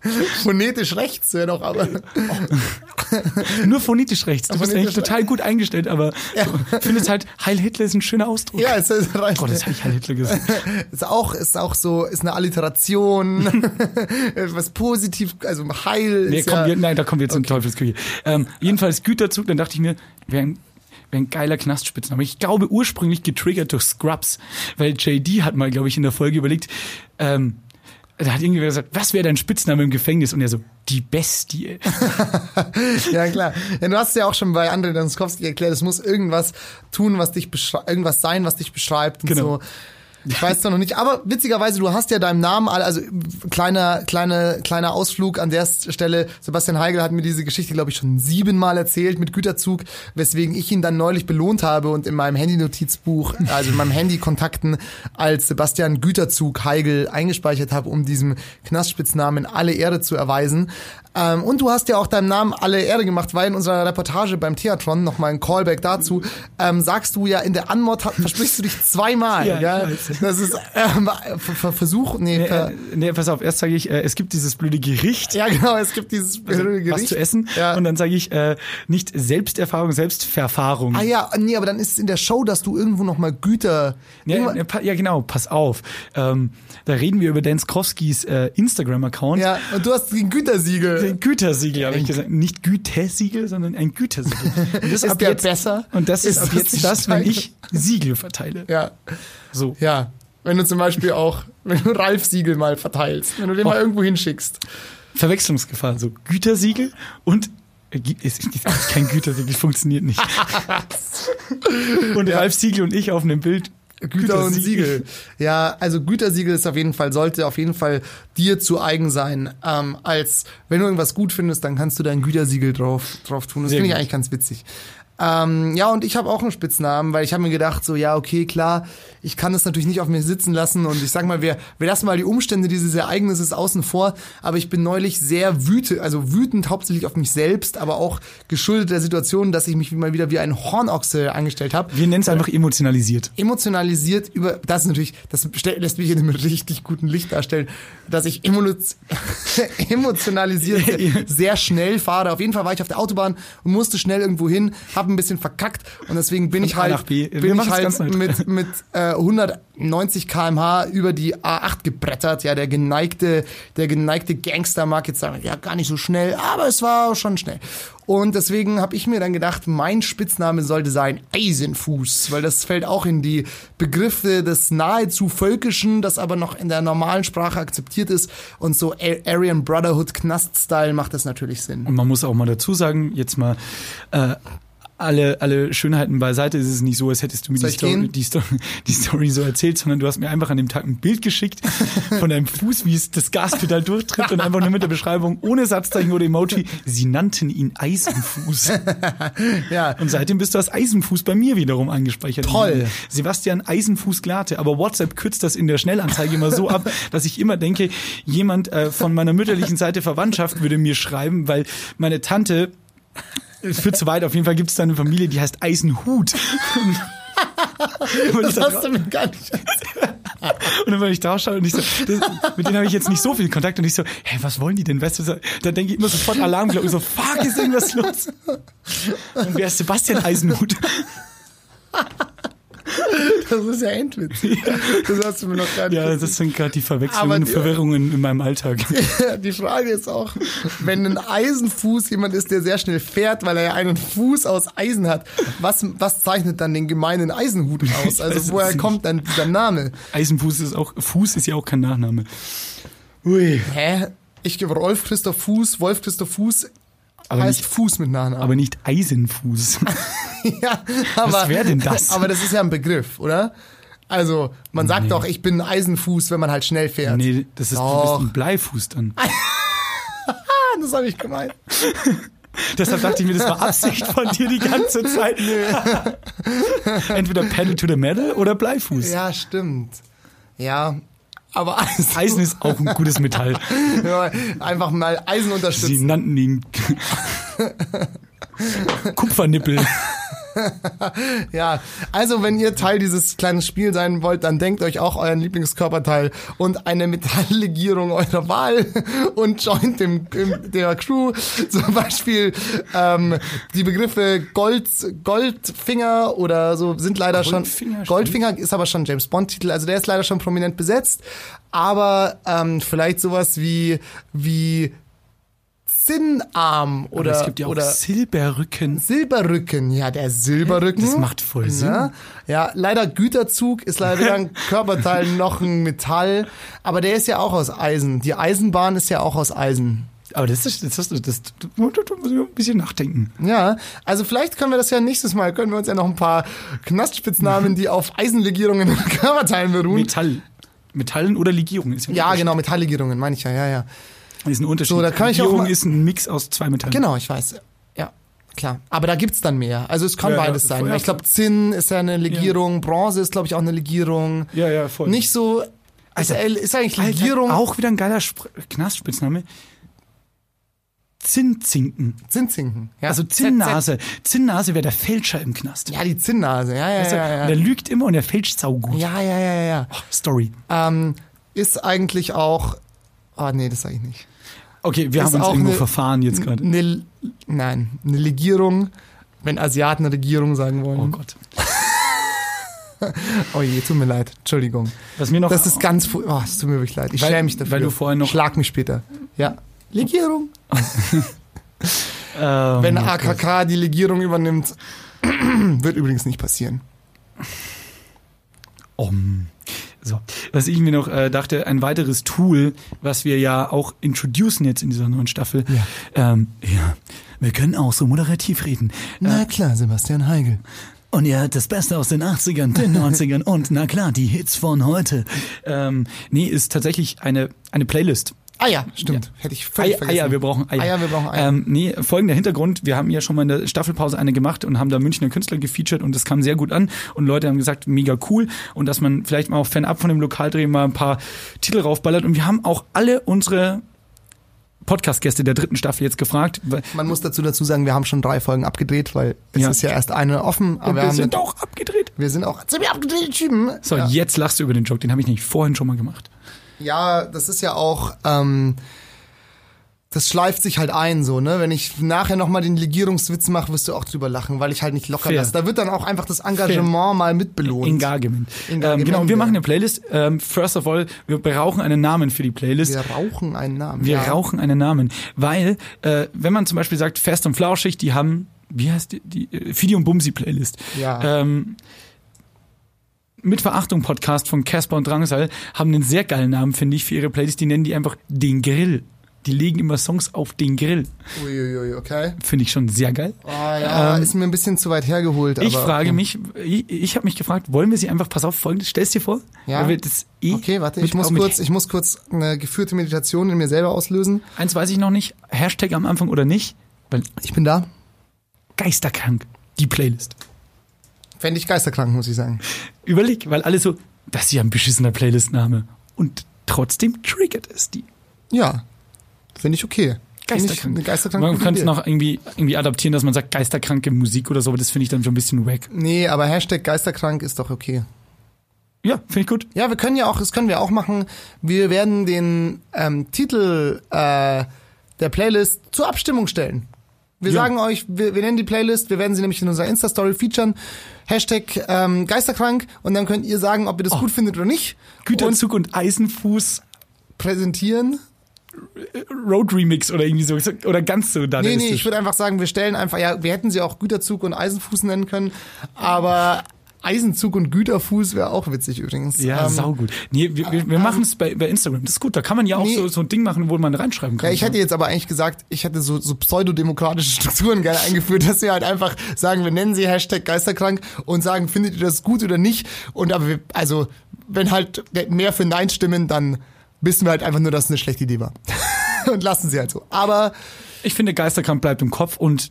phonetisch rechts wäre doch aber. Nur phonetisch rechts. Du bist Phonetisch eigentlich total gut eingestellt, aber du findest halt, Heil Hitler ist ein schöner Ausdruck. Ja, es ist, Oh, das habe ich Heil Hitler gesagt. ist auch ist auch so ist eine Alliteration, was positiv, also heil. Nee, ist komm, ja, wir, nein, da kommen wir zum Teufelsküche. Ähm, jedenfalls Güterzug, dann dachte ich mir, wäre ein, geiler Knastspitzname. Ich glaube ursprünglich getriggert durch Scrubs, weil JD hat mal, glaube ich, in der Folge überlegt, ähm, da hat irgendwer gesagt, was wäre dein Spitzname im Gefängnis? Und er so, die Bestie. Ja, klar. Ja, du hast ja auch schon bei André Danskowski erklärt, es muss irgendwas tun, was dich beschreibt, irgendwas sein, was dich beschreibt und Genau. so. Ich weiß zwar noch nicht, aber witzigerweise, du hast ja deinem Namen, also kleiner, kleiner, kleiner Ausflug an der Stelle. Sebastian Heigel hat mir diese Geschichte, glaube ich, schon siebenmal erzählt mit Güterzug, weswegen ich ihn dann neulich belohnt habe und in meinem Handy-Notizbuch, also in meinem Handy-Kontakten als Sebastian Güterzug Heigel eingespeichert habe, um diesem Knastspitznamen alle Ehre zu erweisen. Ähm, und du hast ja auch deinem Namen alle Ehre gemacht, weil in unserer Reportage beim Theatron, nochmal ein Callback dazu, ähm, sagst du ja in der Anmod, versprichst du dich zweimal. Ja, weiß. Das ist ähm, Ver- Ver- Versuch, nee, Nee, äh, nee, pass auf, erst sage ich, äh, es gibt dieses blöde Gericht. ja genau, es gibt dieses Gericht. was zu essen Ja. und dann sage ich äh, nicht Selbsterfahrung, Selbstverfahrung. Ah ja, nee, aber dann ist es in der Show, dass du irgendwo nochmal Güter. Ja, irgendwann- ja, genau, pass auf. Ähm, da reden wir über Dan Skowskis äh, Instagram-Account. ja, und du hast den Gütersiegel. Ein Gütersiegel, habe ich gesagt. Nicht Gütesiegel, sondern ein Gütersiegel. Und das Ist der besser? Und das ist, Ist ab das jetzt das, wenn ich Siegel verteile. Ja, So. ja. Wenn du zum Beispiel auch, wenn du Ralf Siegel mal verteilst, wenn du den mal Oh. irgendwo hinschickst. Verwechslungsgefahr. So Gütersiegel und äh, es ist kein Gütersiegel, funktioniert nicht. und Ralf Siegel und ich auf einem Bild. Güter und Siegel. Ja, also Gütersiegel ist auf jeden Fall, sollte auf jeden Fall dir zu eigen sein. Ähm, als wenn du irgendwas gut findest, dann kannst du dein Gütersiegel drauf, drauf tun. Das finde ich eigentlich ganz witzig. Ähm, ja, und ich habe auch einen Spitznamen, weil ich habe mir gedacht, so, ja, okay, klar, ich kann das natürlich nicht auf mir sitzen lassen und ich sag mal, wir, wir lassen mal die Umstände dieses Ereignisses außen vor, aber ich bin neulich sehr wütend, also wütend hauptsächlich auf mich selbst, aber auch geschuldet der Situation, dass ich mich mal wieder wie ein Hornochse angestellt habe Wir nennen es einfach emotionalisiert. emotionalisiert über, das ist natürlich, das lässt mich in einem richtig guten Licht darstellen, dass ich emo- emotionalisiert sehr, sehr schnell fahre. Auf jeden Fall war ich auf der Autobahn und musste schnell irgendwo hin, habe ein bisschen verkackt und deswegen bin ich halt, bin ich halt mit, mit äh, 190 km/h über die A8 gebrettert. Ja, der geneigte, der geneigte Gangster mag jetzt sagen, ja, gar nicht so schnell, aber es war schon schnell. Und deswegen habe ich mir dann gedacht, mein Spitzname sollte sein Eisenfuß, weil das fällt auch in die Begriffe des nahezu Völkischen, das aber noch in der normalen Sprache akzeptiert ist. Und so Aryan Brotherhood Knast-Style macht das natürlich Sinn. Und man muss auch mal dazu sagen, jetzt mal äh, alle, alle Schönheiten beiseite, ist es nicht so, als hättest du mir die Story, die, Story, die Story so erzählt, sondern du hast mir einfach an dem Tag ein Bild geschickt von deinem Fuß, wie es das Gaspedal durchtritt und einfach nur mit der Beschreibung ohne Satzzeichen oder Emoji. Sie nannten ihn Eisenfuß. Ja, Und seitdem bist du als Eisenfuß bei mir wiederum eingespeichert. Toll. Sebastian Eisenfuß Glate. Aber WhatsApp kürzt das in der Schnellanzeige immer so ab, dass ich immer denke, jemand äh, von meiner mütterlichen Seite Verwandtschaft würde mir schreiben, weil meine Tante führt zu weit. Auf jeden Fall gibt es da eine Familie, die heißt Eisenhut. Und, das da hast du mir gar nicht und dann, wenn ich drauf schaue und ich so, das, mit denen habe ich jetzt nicht so viel Kontakt und ich so, hä, was wollen die denn? Weißt du, da denke ich immer sofort Alarmglocken, so, fuck, ist irgendwas los? Und wer ist Sebastian Eisenhut? Das ist ja Endwitz. Das hast du mir noch gar nicht Ja, erzählt. das sind gerade die Verwechslungen und Verwirrungen in meinem Alltag. Die Frage ist auch, wenn ein Eisenfuß jemand ist, der sehr schnell fährt, weil er ja einen Fuß aus Eisen hat, was, was zeichnet dann den gemeinen Eisenhut aus? Also woher kommt dann dieser Name? Eisenfuß ist auch, Fuß ist ja auch kein Nachname. Ui. Hä? Ich gebe Rolf Christoph Fuß, Wolf Christoph Fuß Aber heißt nicht- Fuß mit Nachnamen. Aber nicht Eisenfuß. ja, aber, wär denn das? Aber das ist ja ein Begriff, oder? Also, man sagt doch, ich bin ein Eisenfuß, wenn man halt schnell fährt. Nee, das ist du bist ein Bleifuß dann. Ah, das habe ich gemeint. Deshalb dachte ich mir, das war Absicht von dir die ganze Zeit. Entweder Pedal to the Metal oder Bleifuß. Ja, stimmt. Ja, aber Eisen, Eisen ist auch ein gutes Metall. Ja, einfach mal Eisen Sie unterstützen. nannten ihn Kupfernippel. Ja, also wenn ihr Teil dieses kleinen Spiels sein wollt, dann denkt euch auch euren Lieblingskörperteil und eine Metalllegierung eurer Wahl und joint dem, der Crew. Zum Beispiel ähm, die Begriffe Gold, Goldfinger oder so sind leider Goldfinger, schon. Goldfinger ist aber schon James Bond Titel, also der ist leider schon prominent besetzt. Aber ähm, vielleicht sowas wie wie Zinnarm oder Oder es gibt ja auch oder Silberrücken. Silberrücken, ja, der Silberrücken. Das macht voll Sinn. Ja, ja, leider Güterzug ist leider weder ein Körperteil noch ein Metall, aber der ist ja auch aus Eisen. Die Eisenbahn ist ja auch aus Eisen. Aber das ist, das ist, das, das, das muss ich ein bisschen nachdenken. Ja, also vielleicht können wir das ja nächstes Mal, können wir uns ja noch ein paar Knastspitznamen, die auf Eisenlegierungen und Körperteilen beruhen. Metall. Metallen oder Legierung ist ja, ja, genau, Metalllegierungen, meine ich ja, ja, ja. Ist ein Unterschied. So, da kann ich auch Legierung mal- ist ein Mix aus zwei Metallen. Genau, ich weiß. Ja, klar. Aber da gibt's dann mehr. Also es kann Ja, ja, beides sein. voll, ja, ich glaube, Zinn ist ja eine Legierung, Bronze ist, glaube ich, auch eine Legierung. Ja, ja, voll. Nicht so. Alter, ist eigentlich Alter, Legierung. Auch wieder ein geiler Sp Knastspitzname. Zinnzinken. Zinnzinken. Ja. Also Zinnnase. Zinnnase wäre der Fälscher im Knast. Ja, die Zinnnase. Ja, ja, Weißt du, ja, ja. Der lügt immer und der fälscht saugut. Ja, ja, ja, ja. ja. Story. Ähm, ist eigentlich auch. Oh, nee, das sage ich nicht. Okay, wir Ist haben uns auch irgendwo eine- verfahren jetzt gerade. Eine, nein, eine Legierung, wenn Asiaten eine Regierung sagen Oh wollen. Gott. Oh, je, tut mir leid. Entschuldigung. Was mir noch Das ist ganz. Oh, es tut mir wirklich leid. Ich Weil- schäme mich dafür. weil du vorhin noch- Schlag mich später. Ja. Legierung. ähm, Wenn AKK die Legierung übernimmt, wird übrigens nicht passieren. Om. So, was ich mir noch äh, dachte, ein weiteres Tool, was wir ja auch introducen jetzt in dieser neuen Staffel. Ja. Ähm, ja. Wir können auch so moderativ reden. Na klar, Sebastian Heigel. Und ihr hört das Beste aus den 80ern, den 90ern und na klar, die Hits von heute. Ähm, nee, ist tatsächlich eine, eine Playlist. Ah ja, stimmt. Hätte ich völlig Eier, vergessen. Eier, wir brauchen Eier. Eier, wir brauchen Eier. Ähm, nee, folgender Hintergrund. Wir haben ja schon mal in der Staffelpause eine gemacht und haben da Münchner Künstler gefeatured und das kam sehr gut an. Und Leute haben gesagt, mega cool. Und dass man vielleicht mal auch Fan-Up von dem Lokaldreh mal ein paar Titel raufballert. Und wir haben auch alle unsere Podcast-Gäste der dritten Staffel jetzt gefragt. Man muss dazu dazu sagen, wir haben schon drei Folgen abgedreht, weil es Ja. ist ja erst eine offen. Aber wir haben sind auch abgedreht. wir sind auch ziemlich abgedrehte Typen. So, ja. jetzt lachst du über den Joke. Den habe ich nämlich vorhin schon mal gemacht. Ja, das ist ja auch. Ähm, das schleift sich halt ein, so, ne? Wenn ich nachher nochmal den Legierungswitz mache, wirst du auch drüber lachen, weil ich halt nicht locker Fair. lasse. Da wird dann auch einfach das Engagement mal mitbelohnt. Engagement. Engagement, Ähm, genau, und wir machen eine Playlist. Ähm, first of all, wir brauchen einen Namen für die Playlist. Wir rauchen einen Namen. Wir ja. rauchen einen Namen, weil äh, wenn man zum Beispiel sagt Fest und Flauschig, die haben, wie heißt die, die äh, Fidi und Bumsi Playlist. Ja. Ähm, mit Verachtung Podcast von Casper und Drangsal haben einen sehr geilen Namen, finde ich, für ihre Playlist. Die nennen die einfach den Grill. Die legen immer Songs auf den Grill. Uiuiui, okay. Finde ich schon sehr geil. Ah, ja, Ähm, ist mir ein bisschen zu weit hergeholt. Ich aber, frage okay. mich, ich, ich habe mich gefragt, wollen wir sie einfach, pass auf, folgendes, stellst dir vor? Ja. Weil wir das eh Okay, warte, ich muss kurz, ich muss kurz eine geführte Meditation in mir selber auslösen. Eins weiß ich noch nicht, Hashtag am Anfang oder nicht, weil Ich bin da. geisterkrank, die Playlist. Fände ich geisterkrank, muss ich sagen. Überleg, weil alle so, das ist ja ein beschissener Playlist-Name. Und trotzdem triggert es die. Ja, finde ich okay. Finde ich Geisterkrank. Man könnte es noch irgendwie, irgendwie adaptieren, dass man sagt, geisterkranke Musik oder so, aber das finde ich dann schon ein bisschen wack. Nee, aber Hashtag geisterkrank ist doch okay. Ja, finde ich gut. Ja, wir können ja auch, das können wir auch machen. Wir werden den ähm, Titel äh, der Playlist zur Abstimmung stellen. Wir Ja. sagen euch, wir, wir nennen die Playlist, wir werden sie nämlich in unserer Insta-Story featuren. Hashtag ähm, geisterkrank und dann könnt ihr sagen, ob ihr das Oh. gut findet oder nicht. Und Güterzug und Eisenfuß präsentieren. Road Remix oder irgendwie so. Oder ganz so Nee, nee, dadaistisch. ich würde einfach sagen, wir stellen einfach, ja, wir hätten sie auch Güterzug und Eisenfuß nennen können, aber Eisenzug und Güterfuß wäre auch witzig übrigens. Ja, Ähm, saugut. Nee, wir, wir, wir machen es bei, bei Instagram. Das ist gut. Da kann man ja auch Nee. so, so ein Ding machen, wo man reinschreiben kann. Ja, ich hätte jetzt aber eigentlich gesagt, ich hätte so, so pseudodemokratische Strukturen gerne eingeführt, dass wir halt einfach sagen, wir nennen sie Hashtag geisterkrank und sagen, findet ihr das gut oder nicht? Und aber wir, also, wenn halt mehr für Nein stimmen, dann wissen wir halt einfach nur, dass es eine schlechte Idee war. und lassen sie halt so. Aber Ich finde, Geisterkrank bleibt im Kopf und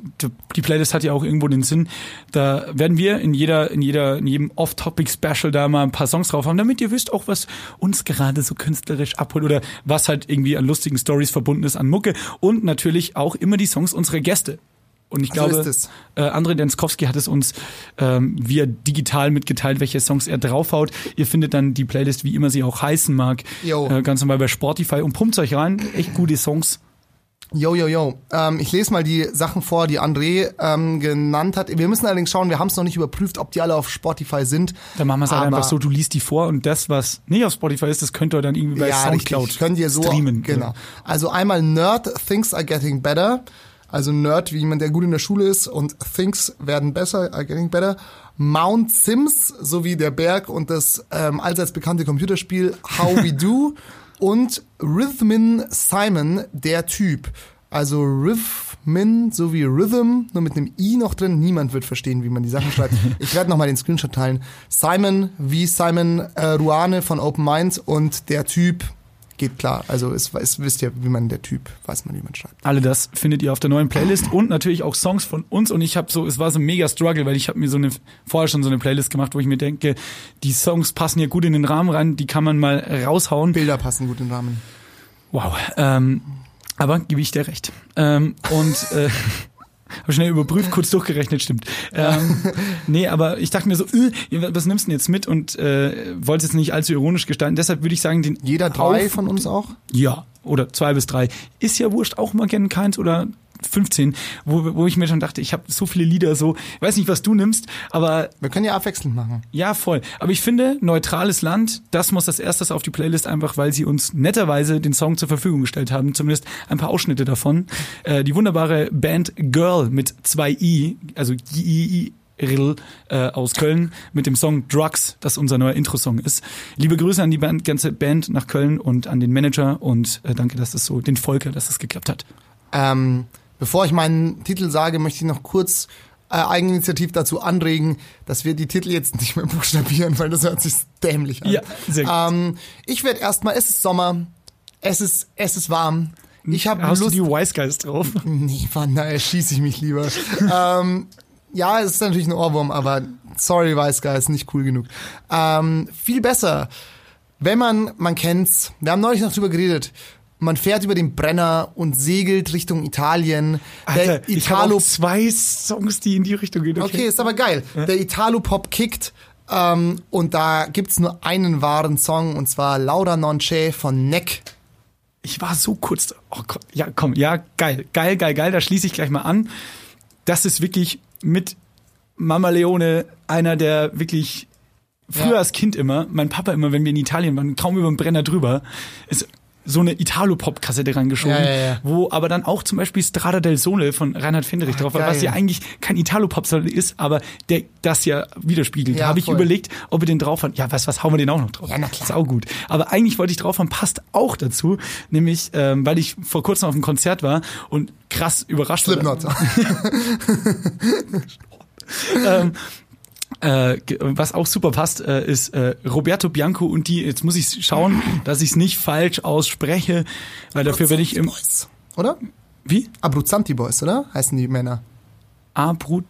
die- Playlist hat ja auch irgendwo den Sinn. Da werden wir in jeder, in jeder, in jedem Off-Topic-Special da mal ein paar Songs drauf haben, damit ihr wisst auch, was uns gerade so künstlerisch abholt oder was halt irgendwie an lustigen Stories verbunden ist an Mucke und natürlich auch immer die Songs unserer Gäste. Und ich So glaube, es. äh, André Denskowski hat es uns ähm, via digital mitgeteilt, welche Songs er draufhaut. Ihr findet dann die Playlist, wie immer sie auch heißen mag, äh, ganz normal bei Spotify und pumpt euch rein. Echt gute Songs. Yo, yo, yo. Ähm, ich lese mal die Sachen vor, die André ähm, genannt hat. Wir müssen allerdings schauen, wir haben es noch nicht überprüft, ob die alle auf Spotify sind. Dann machen wir es halt einfach so, du liest die vor und das, was nicht auf Spotify ist, das könnt ihr dann irgendwie bei ja, Soundcloud richtig. Könnt ihr so streamen. Genau. Also einmal Nerd Things are getting better. Also Nerd, wie jemand, der gut in der Schule ist und Things werden besser, are getting better. Mount Sims sowie der Berg und das ähm, allseits bekannte Computerspiel How We Do und Rhythmin Simon, der Typ. Also Rhythmin sowie Rhythm, nur mit einem I noch drin. Niemand wird verstehen, wie man die Sachen schreibt. Ich werde nochmal den Screenshot teilen. Simon wie Simon äh, Ruane von Open Minds und der Typ geht klar. Also es, es wisst ihr, wie man der Typ, weiß man, wie man schreibt. Alle das findet ihr auf der neuen Playlist und natürlich auch Songs von uns und ich habe so, es war so ein mega Struggle, weil ich habe mir so eine vorher schon so eine Playlist gemacht, wo ich mir denke, die Songs passen hier gut in den Rahmen rein, die kann man mal raushauen. Bilder passen gut in den Rahmen. Wow. Ähm, aber gebe ich dir recht. Ähm, und äh, habe schnell überprüft, kurz durchgerechnet, stimmt. Ähm, nee, aber ich dachte mir so, äh, was nimmst du denn jetzt mit und äh, wollte es nicht allzu ironisch gestalten. Deshalb würde ich sagen, den Jeder drei Auf- von uns auch? Ja, oder zwei bis drei. Ist ja wurscht, auch mal gerne keins oder 15, wo, wo ich mir schon dachte, ich habe so viele Lieder so, ich weiß nicht, was du nimmst, aber Wir können ja abwechselnd machen. ja, voll. Aber ich finde, neutrales Land, das muss das erstes auf die Playlist einfach, weil sie uns netterweise den Song zur Verfügung gestellt haben, zumindest ein paar Ausschnitte davon. Äh, die wunderbare Band Girl mit zwei I, also I, Rill äh, aus Köln mit dem Song Drugs, das unser neuer Intro-Song ist. Liebe Grüße an die Band, ganze Band nach Köln und an den Manager und äh, danke, dass das so, den Volker, dass das geklappt hat. Ähm, bevor ich meinen Titel sage, möchte ich noch kurz äh, eigeninitiativ dazu anregen, dass wir die Titel jetzt nicht mehr buchstabieren, weil das hört sich dämlich an. Ja, sehr gut. Ähm, ich werde erstmal, es ist Sommer, es ist, es ist warm. Ich habe Hast Lust. du die Wise Guys drauf? Nee, Mann, da erschieße ich mich lieber. ähm, ja, es ist natürlich ein Ohrwurm, aber sorry, Wise Guy, ist nicht cool genug. Ähm, viel besser, wenn man, man kennt's, wir haben neulich noch drüber geredet, man fährt über den Brenner und segelt Richtung Italien. Alter, der ich Italo auch zwei Songs, die in die Richtung gehen. Okay, ist aber geil. Der Italo-Pop kickt ähm, und da gibt's nur einen wahren Song und zwar Laura Non C'è von Neck. ich war so kurz, oh Gott, ja komm, ja geil, geil, geil, geil, da schließe ich gleich mal an. Das ist wirklich mit Mama Leone einer der wirklich früher Ja. als Kind immer, mein Papa immer, wenn wir in Italien waren, kaum über den Brenner drüber, ist so eine Italo-Pop-Kassette reingeschoben, Ja, ja, wo aber dann auch zum Beispiel Strada del Sole von Reinhard Fendrich drauf war, was ja eigentlich kein Italo-Pop ist, aber der das ja widerspiegelt. Da habe ich überlegt, ob wir den drauf haben. Ja, was, was hauen wir den auch noch drauf? Ja, na klar. Ist auch gut. Aber eigentlich wollte ich drauf haben, passt auch dazu, nämlich, ähm, weil ich vor kurzem auf einem Konzert war und krass überrascht Slipknot. war. ähm, äh, was auch super passt, äh, ist äh, Roberto Bianco und die, jetzt muss ich schauen, dass ich es nicht falsch ausspreche, weil dafür werde ich im, Boys, oder? wie? Abruzzanti Boys, oder? Heißen die Männer. Abru,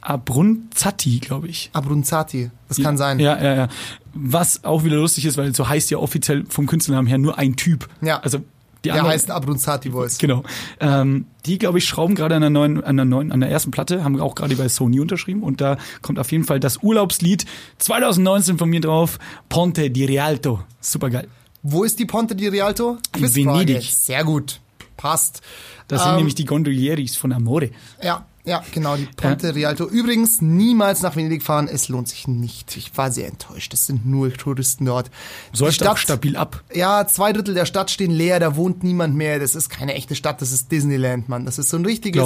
Abrunzati, glaube ich. Abrunzati, das kann sein. Ja, ja, ja. Was auch wieder lustig ist, weil so heißt ja offiziell vom Künstlernamen her nur ein Typ. Ja. Also die Der anderen, heißt Abrunzati Boys. Genau. Ähm, die, glaube ich, schrauben gerade an der neuen, an der neuen, an der ersten Platte, haben auch gerade bei Sony unterschrieben und da kommt auf jeden Fall das Urlaubslied 2019 von mir drauf, Ponte di Rialto. Super geil. Wo ist die Ponte di Rialto? In. Venedig. Sehr gut. Passt. Das sind Ähm, nämlich die Gondolieris von Amore. Ja, ja, genau, die Ponte Rialto. Übrigens, niemals nach Venedig fahren, es lohnt sich nicht. Ich war sehr enttäuscht. Es sind nur Touristen dort. Säuft Die auch stabil ab. Ja, zwei Drittel der Stadt stehen leer, da wohnt niemand mehr. Das ist keine echte Stadt, das ist Disneyland, Mann. Das ist so ein richtiges.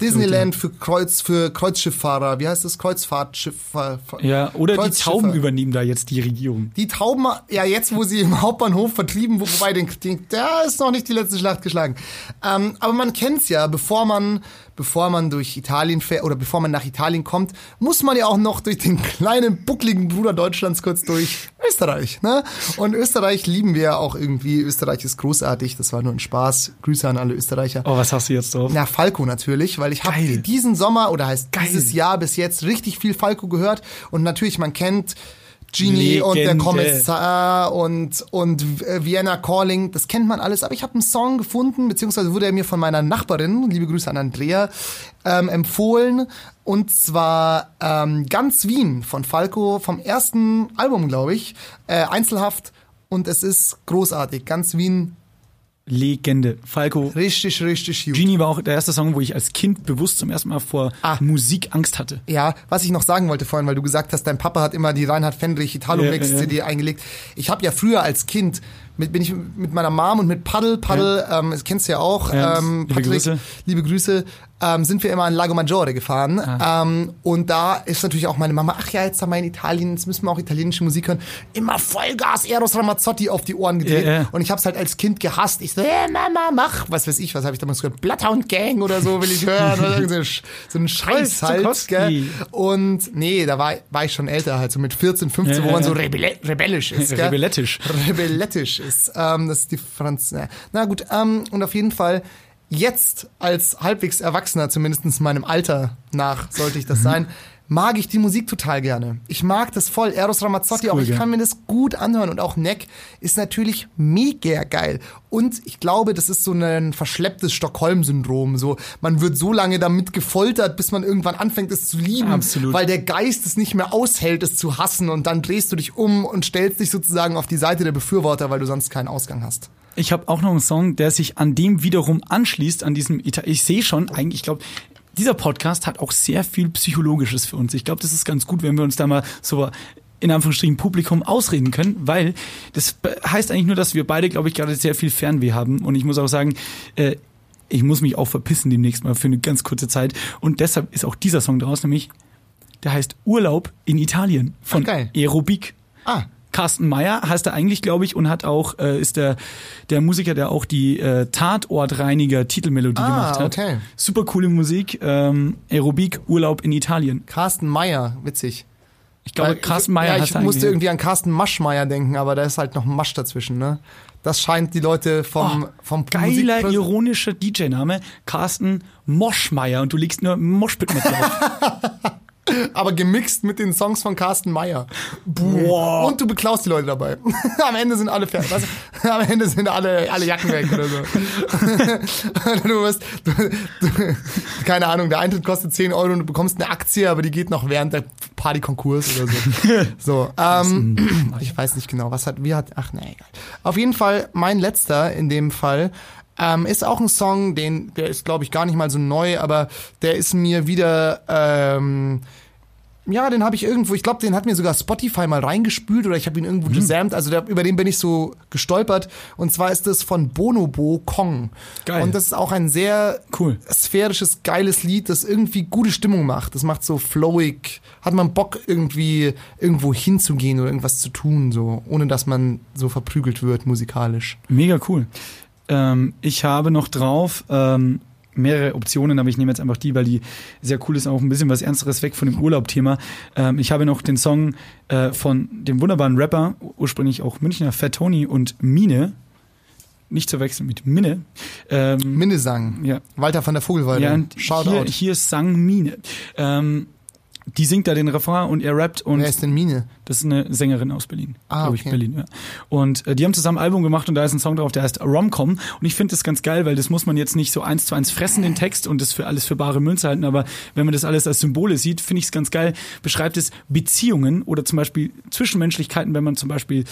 Disneyland für Kreuz, für Kreuzschifffahrer. Wie heißt das? Kreuzfahrtschifffahrer. Ja, oder die. Tauben übernehmen da jetzt die Regierung. Die Tauben, ja, jetzt, wo sie im Hauptbahnhof vertrieben, wo- wobei, den, den, da ist noch nicht die letzte Schlacht geschlagen. Ähm, aber man kennt's ja, bevor man, bevor man durch Italien fährt, oder bevor man nach Italien kommt, muss man ja auch noch durch den kleinen, buckligen Bruder Deutschlands kurz durch Österreich, ne? Und Österreich lieben wir ja auch irgendwie. Österreich ist großartig, das war nur ein Spaß. Grüße an alle Österreicher. Oh, was hast du jetzt drauf? Na, Falco natürlich, weil ich habe diesen Sommer oder heißt Geil. dieses Jahr bis jetzt richtig viel Falco gehört und natürlich man kennt Genie und der Legende. Kommissar und und äh, Vienna Calling, das kennt man alles, aber ich habe einen Song gefunden, beziehungsweise wurde er mir von meiner Nachbarin, liebe Grüße an Andrea, ähm, empfohlen und zwar ähm, Ganz Wien von Falco vom ersten Album, glaube ich, äh, Einzelhaft und es ist großartig. Ganz Wien, Legende. Falco. richtig, richtig gut. Genie war auch der erste Song, wo ich als Kind bewusst zum ersten Mal vor Ah. Musik Angst hatte. Ja, was ich noch sagen wollte vorhin, weil du gesagt hast, dein Papa hat immer die Reinhard Fendrich Italo Mix Ja, ja, ja. CD eingelegt. Ich habe ja früher als Kind mit, bin ich mit meiner Mom und mit Paddel, Paddel, ähm, das kennst du ja auch, Ja, ähm, liebe Grüße. liebe Grüße, ähm, sind wir immer an Lago Maggiore gefahren. Ah. Ähm, und da ist natürlich auch meine Mama, ach ja, jetzt haben wir in Italien, jetzt müssen wir auch italienische Musik hören. Immer Vollgas Eros Ramazzotti auf die Ohren gedreht. Ja, ja. Und ich habe es halt als Kind gehasst. Ich so, hey, Mama, mach, was weiß ich, was habe ich damals gehört? Bloodhound Gang oder so will ich hören. oder so, so ein Scheiß halt. Gell? Und nee, da war, war ich schon älter, halt so mit 14, 15, Ja, wo ja, man so ja. rebelle rebellisch ist. Gell? Rebellettisch. Rebellettisch ist. Ähm, das ist die Franz. Na, na gut, ähm, und auf jeden Fall jetzt als halbwegs Erwachsener, zumindest meinem Alter nach, sollte ich das Mhm. sein, mag ich die Musik total gerne. Ich mag das voll. Eros Ramazzotti, cool, auch ich gell? kann mir das gut anhören und auch Neck ist natürlich mega geil. Und ich glaube, das ist so ein verschlepptes Stockholm-Syndrom. So, man wird so lange damit gefoltert, bis man irgendwann anfängt, es zu lieben. Absolut. Weil der Geist es nicht mehr aushält, es zu hassen. Und dann drehst du dich um und stellst dich sozusagen auf die Seite der Befürworter, weil du sonst keinen Ausgang hast. Ich habe auch noch einen Song, der sich an dem wiederum anschließt, an diesem Ita Ich sehe schon, eigentlich, ich glaube, dieser Podcast hat auch sehr viel Psychologisches für uns. Ich glaube, das ist ganz gut, wenn wir uns da mal so in Anführungsstrichen Publikum ausreden können, weil das heißt eigentlich nur, dass wir beide, glaube ich, gerade sehr viel Fernweh haben. Und ich muss auch sagen, äh, ich muss mich auch verpissen demnächst mal für eine ganz kurze Zeit. Und deshalb ist auch dieser Song draus, nämlich, der heißt Urlaub in Italien von Ach. Aerobik. Ah, Carsten Meyer heißt er eigentlich, glaube ich, und hat auch äh, ist der der Musiker, der auch die äh, Tatortreiniger Titelmelodie Ah, gemacht hat. okay. Super coole Musik, ähm, Aerobik, Urlaub in Italien. Carsten Meyer, witzig. Ich glaube, Weil Carsten Meyer Ja, ich musste eigentlich. irgendwie an Carsten Maschmeyer denken, aber da ist halt noch ein Masch dazwischen, ne? Das scheint die Leute vom, Oh, vom Geiler, Musikpräs- ironischer DJ-Name, Carsten Moschmeier und du legst nur Moschpit mit drauf. aber gemixt mit den Songs von Carsten Meyer. Boah. Und du beklaust die Leute dabei. Am Ende sind alle fertig. Weißt du? Am Ende sind alle, alle Jacken weg oder so. du wirst, du, du, keine Ahnung, der Eintritt kostet 10 Euro und du bekommst eine Aktie, aber die geht noch während der Partykonkurs oder so. so, ähm, ich weiß nicht genau, was hat, wie hat, ach nee, egal. Auf jeden Fall, mein letzter in dem Fall ähm, ist auch ein Song, den, der ist glaube ich gar nicht mal so neu, aber der ist mir wieder, ähm, ja, den habe ich irgendwo, ich glaube, den hat mir sogar Spotify mal reingespült oder ich habe ihn irgendwo Mhm. gesamt, also der, über den bin ich so gestolpert und zwar ist das von Bonobo Kong. Geil. Und das ist auch ein sehr Cool. sphärisches, geiles Lied, das irgendwie gute Stimmung macht. Das macht so flowig, hat man Bock irgendwie irgendwo hinzugehen oder irgendwas zu tun, so, ohne dass man so verprügelt wird musikalisch. Mega cool. Ähm, ich habe noch drauf ähm, mehrere Optionen, aber ich nehme jetzt einfach die, weil die sehr cool ist, auch ein bisschen was Ernsteres weg von dem Urlaubthema. Ähm, ich habe noch den Song äh, von dem wunderbaren Rapper, ursprünglich auch Münchner, Fat Tony und Mine. Nicht zu wechseln mit Minne. Ähm, Minnesang. ja, Walter von der Vogelweide. ja, und Shout hier, hier sang Mine. Ähm, die singt da den Refrain und er rappt und Wer ist denn Mine? das ist eine Sängerin aus Berlin. Ah, glaub ich, okay. Berlin, ja. Und äh, die haben zusammen ein Album gemacht und da ist ein Song drauf, der heißt Romcom. Und ich finde das ganz geil, weil das muss man jetzt nicht so eins zu eins fressen, den Text, und das für alles für bare Münze halten. Aber wenn man das alles als Symbole sieht, finde ich es ganz geil. Beschreibt es Beziehungen oder zum Beispiel Zwischenmenschlichkeiten, wenn man zum Beispiel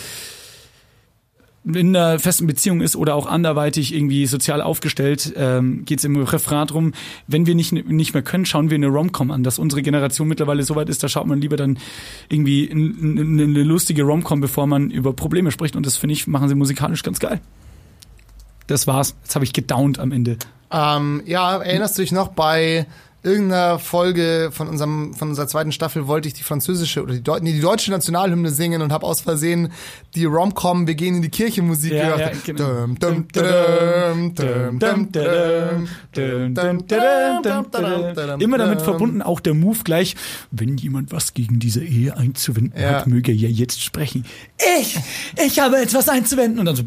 in einer festen Beziehung ist oder auch anderweitig irgendwie sozial aufgestellt, ähm, geht es im Refrain drum, wenn wir nicht, nicht mehr können, schauen wir eine Romcom an, dass unsere Generation mittlerweile so weit ist, da schaut man lieber dann irgendwie in, in, in eine lustige Romcom, bevor man über Probleme spricht und das finde ich, machen sie musikalisch ganz geil. Das war's. Jetzt habe ich gedownt am Ende. Ähm, ja, erinnerst du dich noch bei irgendeiner Folge von unserem von unserer zweiten Staffel wollte ich die französische oder die, Deu nee, die deutsche Nationalhymne singen und habe aus Versehen die Romcom wir gehen in die Kirche Musik Ja, gemacht. ja, genau. Immer damit verbunden auch der Move gleich, wenn jemand was gegen diese Ehe einzuwenden Ja. hat, möge er ja jetzt sprechen. Ich, ich habe etwas einzuwenden und dann so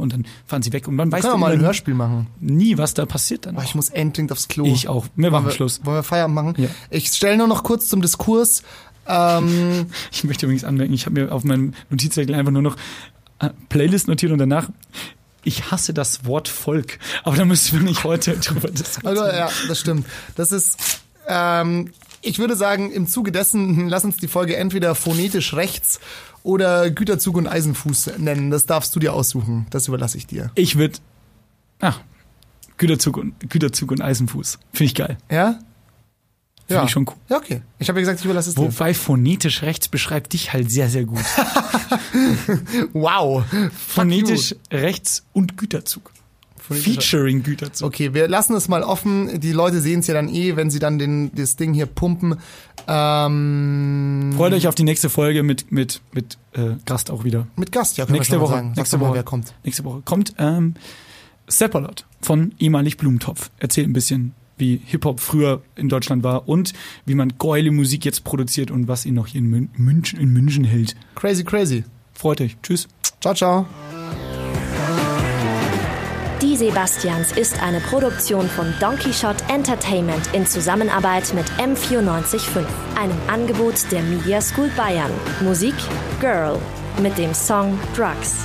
und dann fahren sie weg und man weiß Können wir mal ein Hörspiel machen? nie, was da passiert dann. Oh, ich muss endlich aufs Klo. Ich auch. Wir machen wollen wir, Schluss. Wollen wir Feierabend machen? Ja. Ich stelle nur noch kurz zum Diskurs. Ähm, Ich möchte übrigens anmerken, ich habe mir auf meinem Notizzettel einfach nur noch äh, Playlist notiert und danach ich hasse das Wort Volk, aber da müssen wir nicht heute drüber diskutieren. Also, ja, das stimmt. Das ist, ähm, ich würde sagen, im Zuge dessen, lass uns die Folge entweder phonetisch rechts oder Güterzug und Eisenfuß nennen. Das darfst du dir aussuchen. Das überlasse ich dir. Ich würde, ah, Güterzug und, Güterzug und Eisenfuß. Finde ich geil. Ja? Finde ich schon cool. Ja, okay. Ich habe ja gesagt, ich überlasse es dir. Wobei phonetisch rechts beschreibt dich halt sehr, sehr gut. Wow. Phonetisch rechts und Güterzug. Featuring Güterzug. Okay, wir lassen es mal offen. Die Leute sehen es ja dann eh, wenn sie dann den, das Ding hier pumpen. Ähm, Freut euch auf die nächste Folge mit, mit, mit äh, Gast auch wieder. mit Gast, ja, können Nächste wir schon Woche. sagen. Sag Nächste Woche. wer kommt. Nächste Woche kommt ähm, Seppalot von ehemalig Blumentopf. Erzählt ein bisschen, wie Hip-Hop früher in Deutschland war und wie man geile Musik jetzt produziert und was ihn noch hier in, Mün München, in München hält. Crazy, crazy. Freut euch. Tschüss. Ciao, ciao. Die Sebastians ist eine Produktion von Donkey Shot Entertainment in Zusammenarbeit mit M945, einem Angebot der Media School Bayern. Musik Girl mit dem Song Drugs.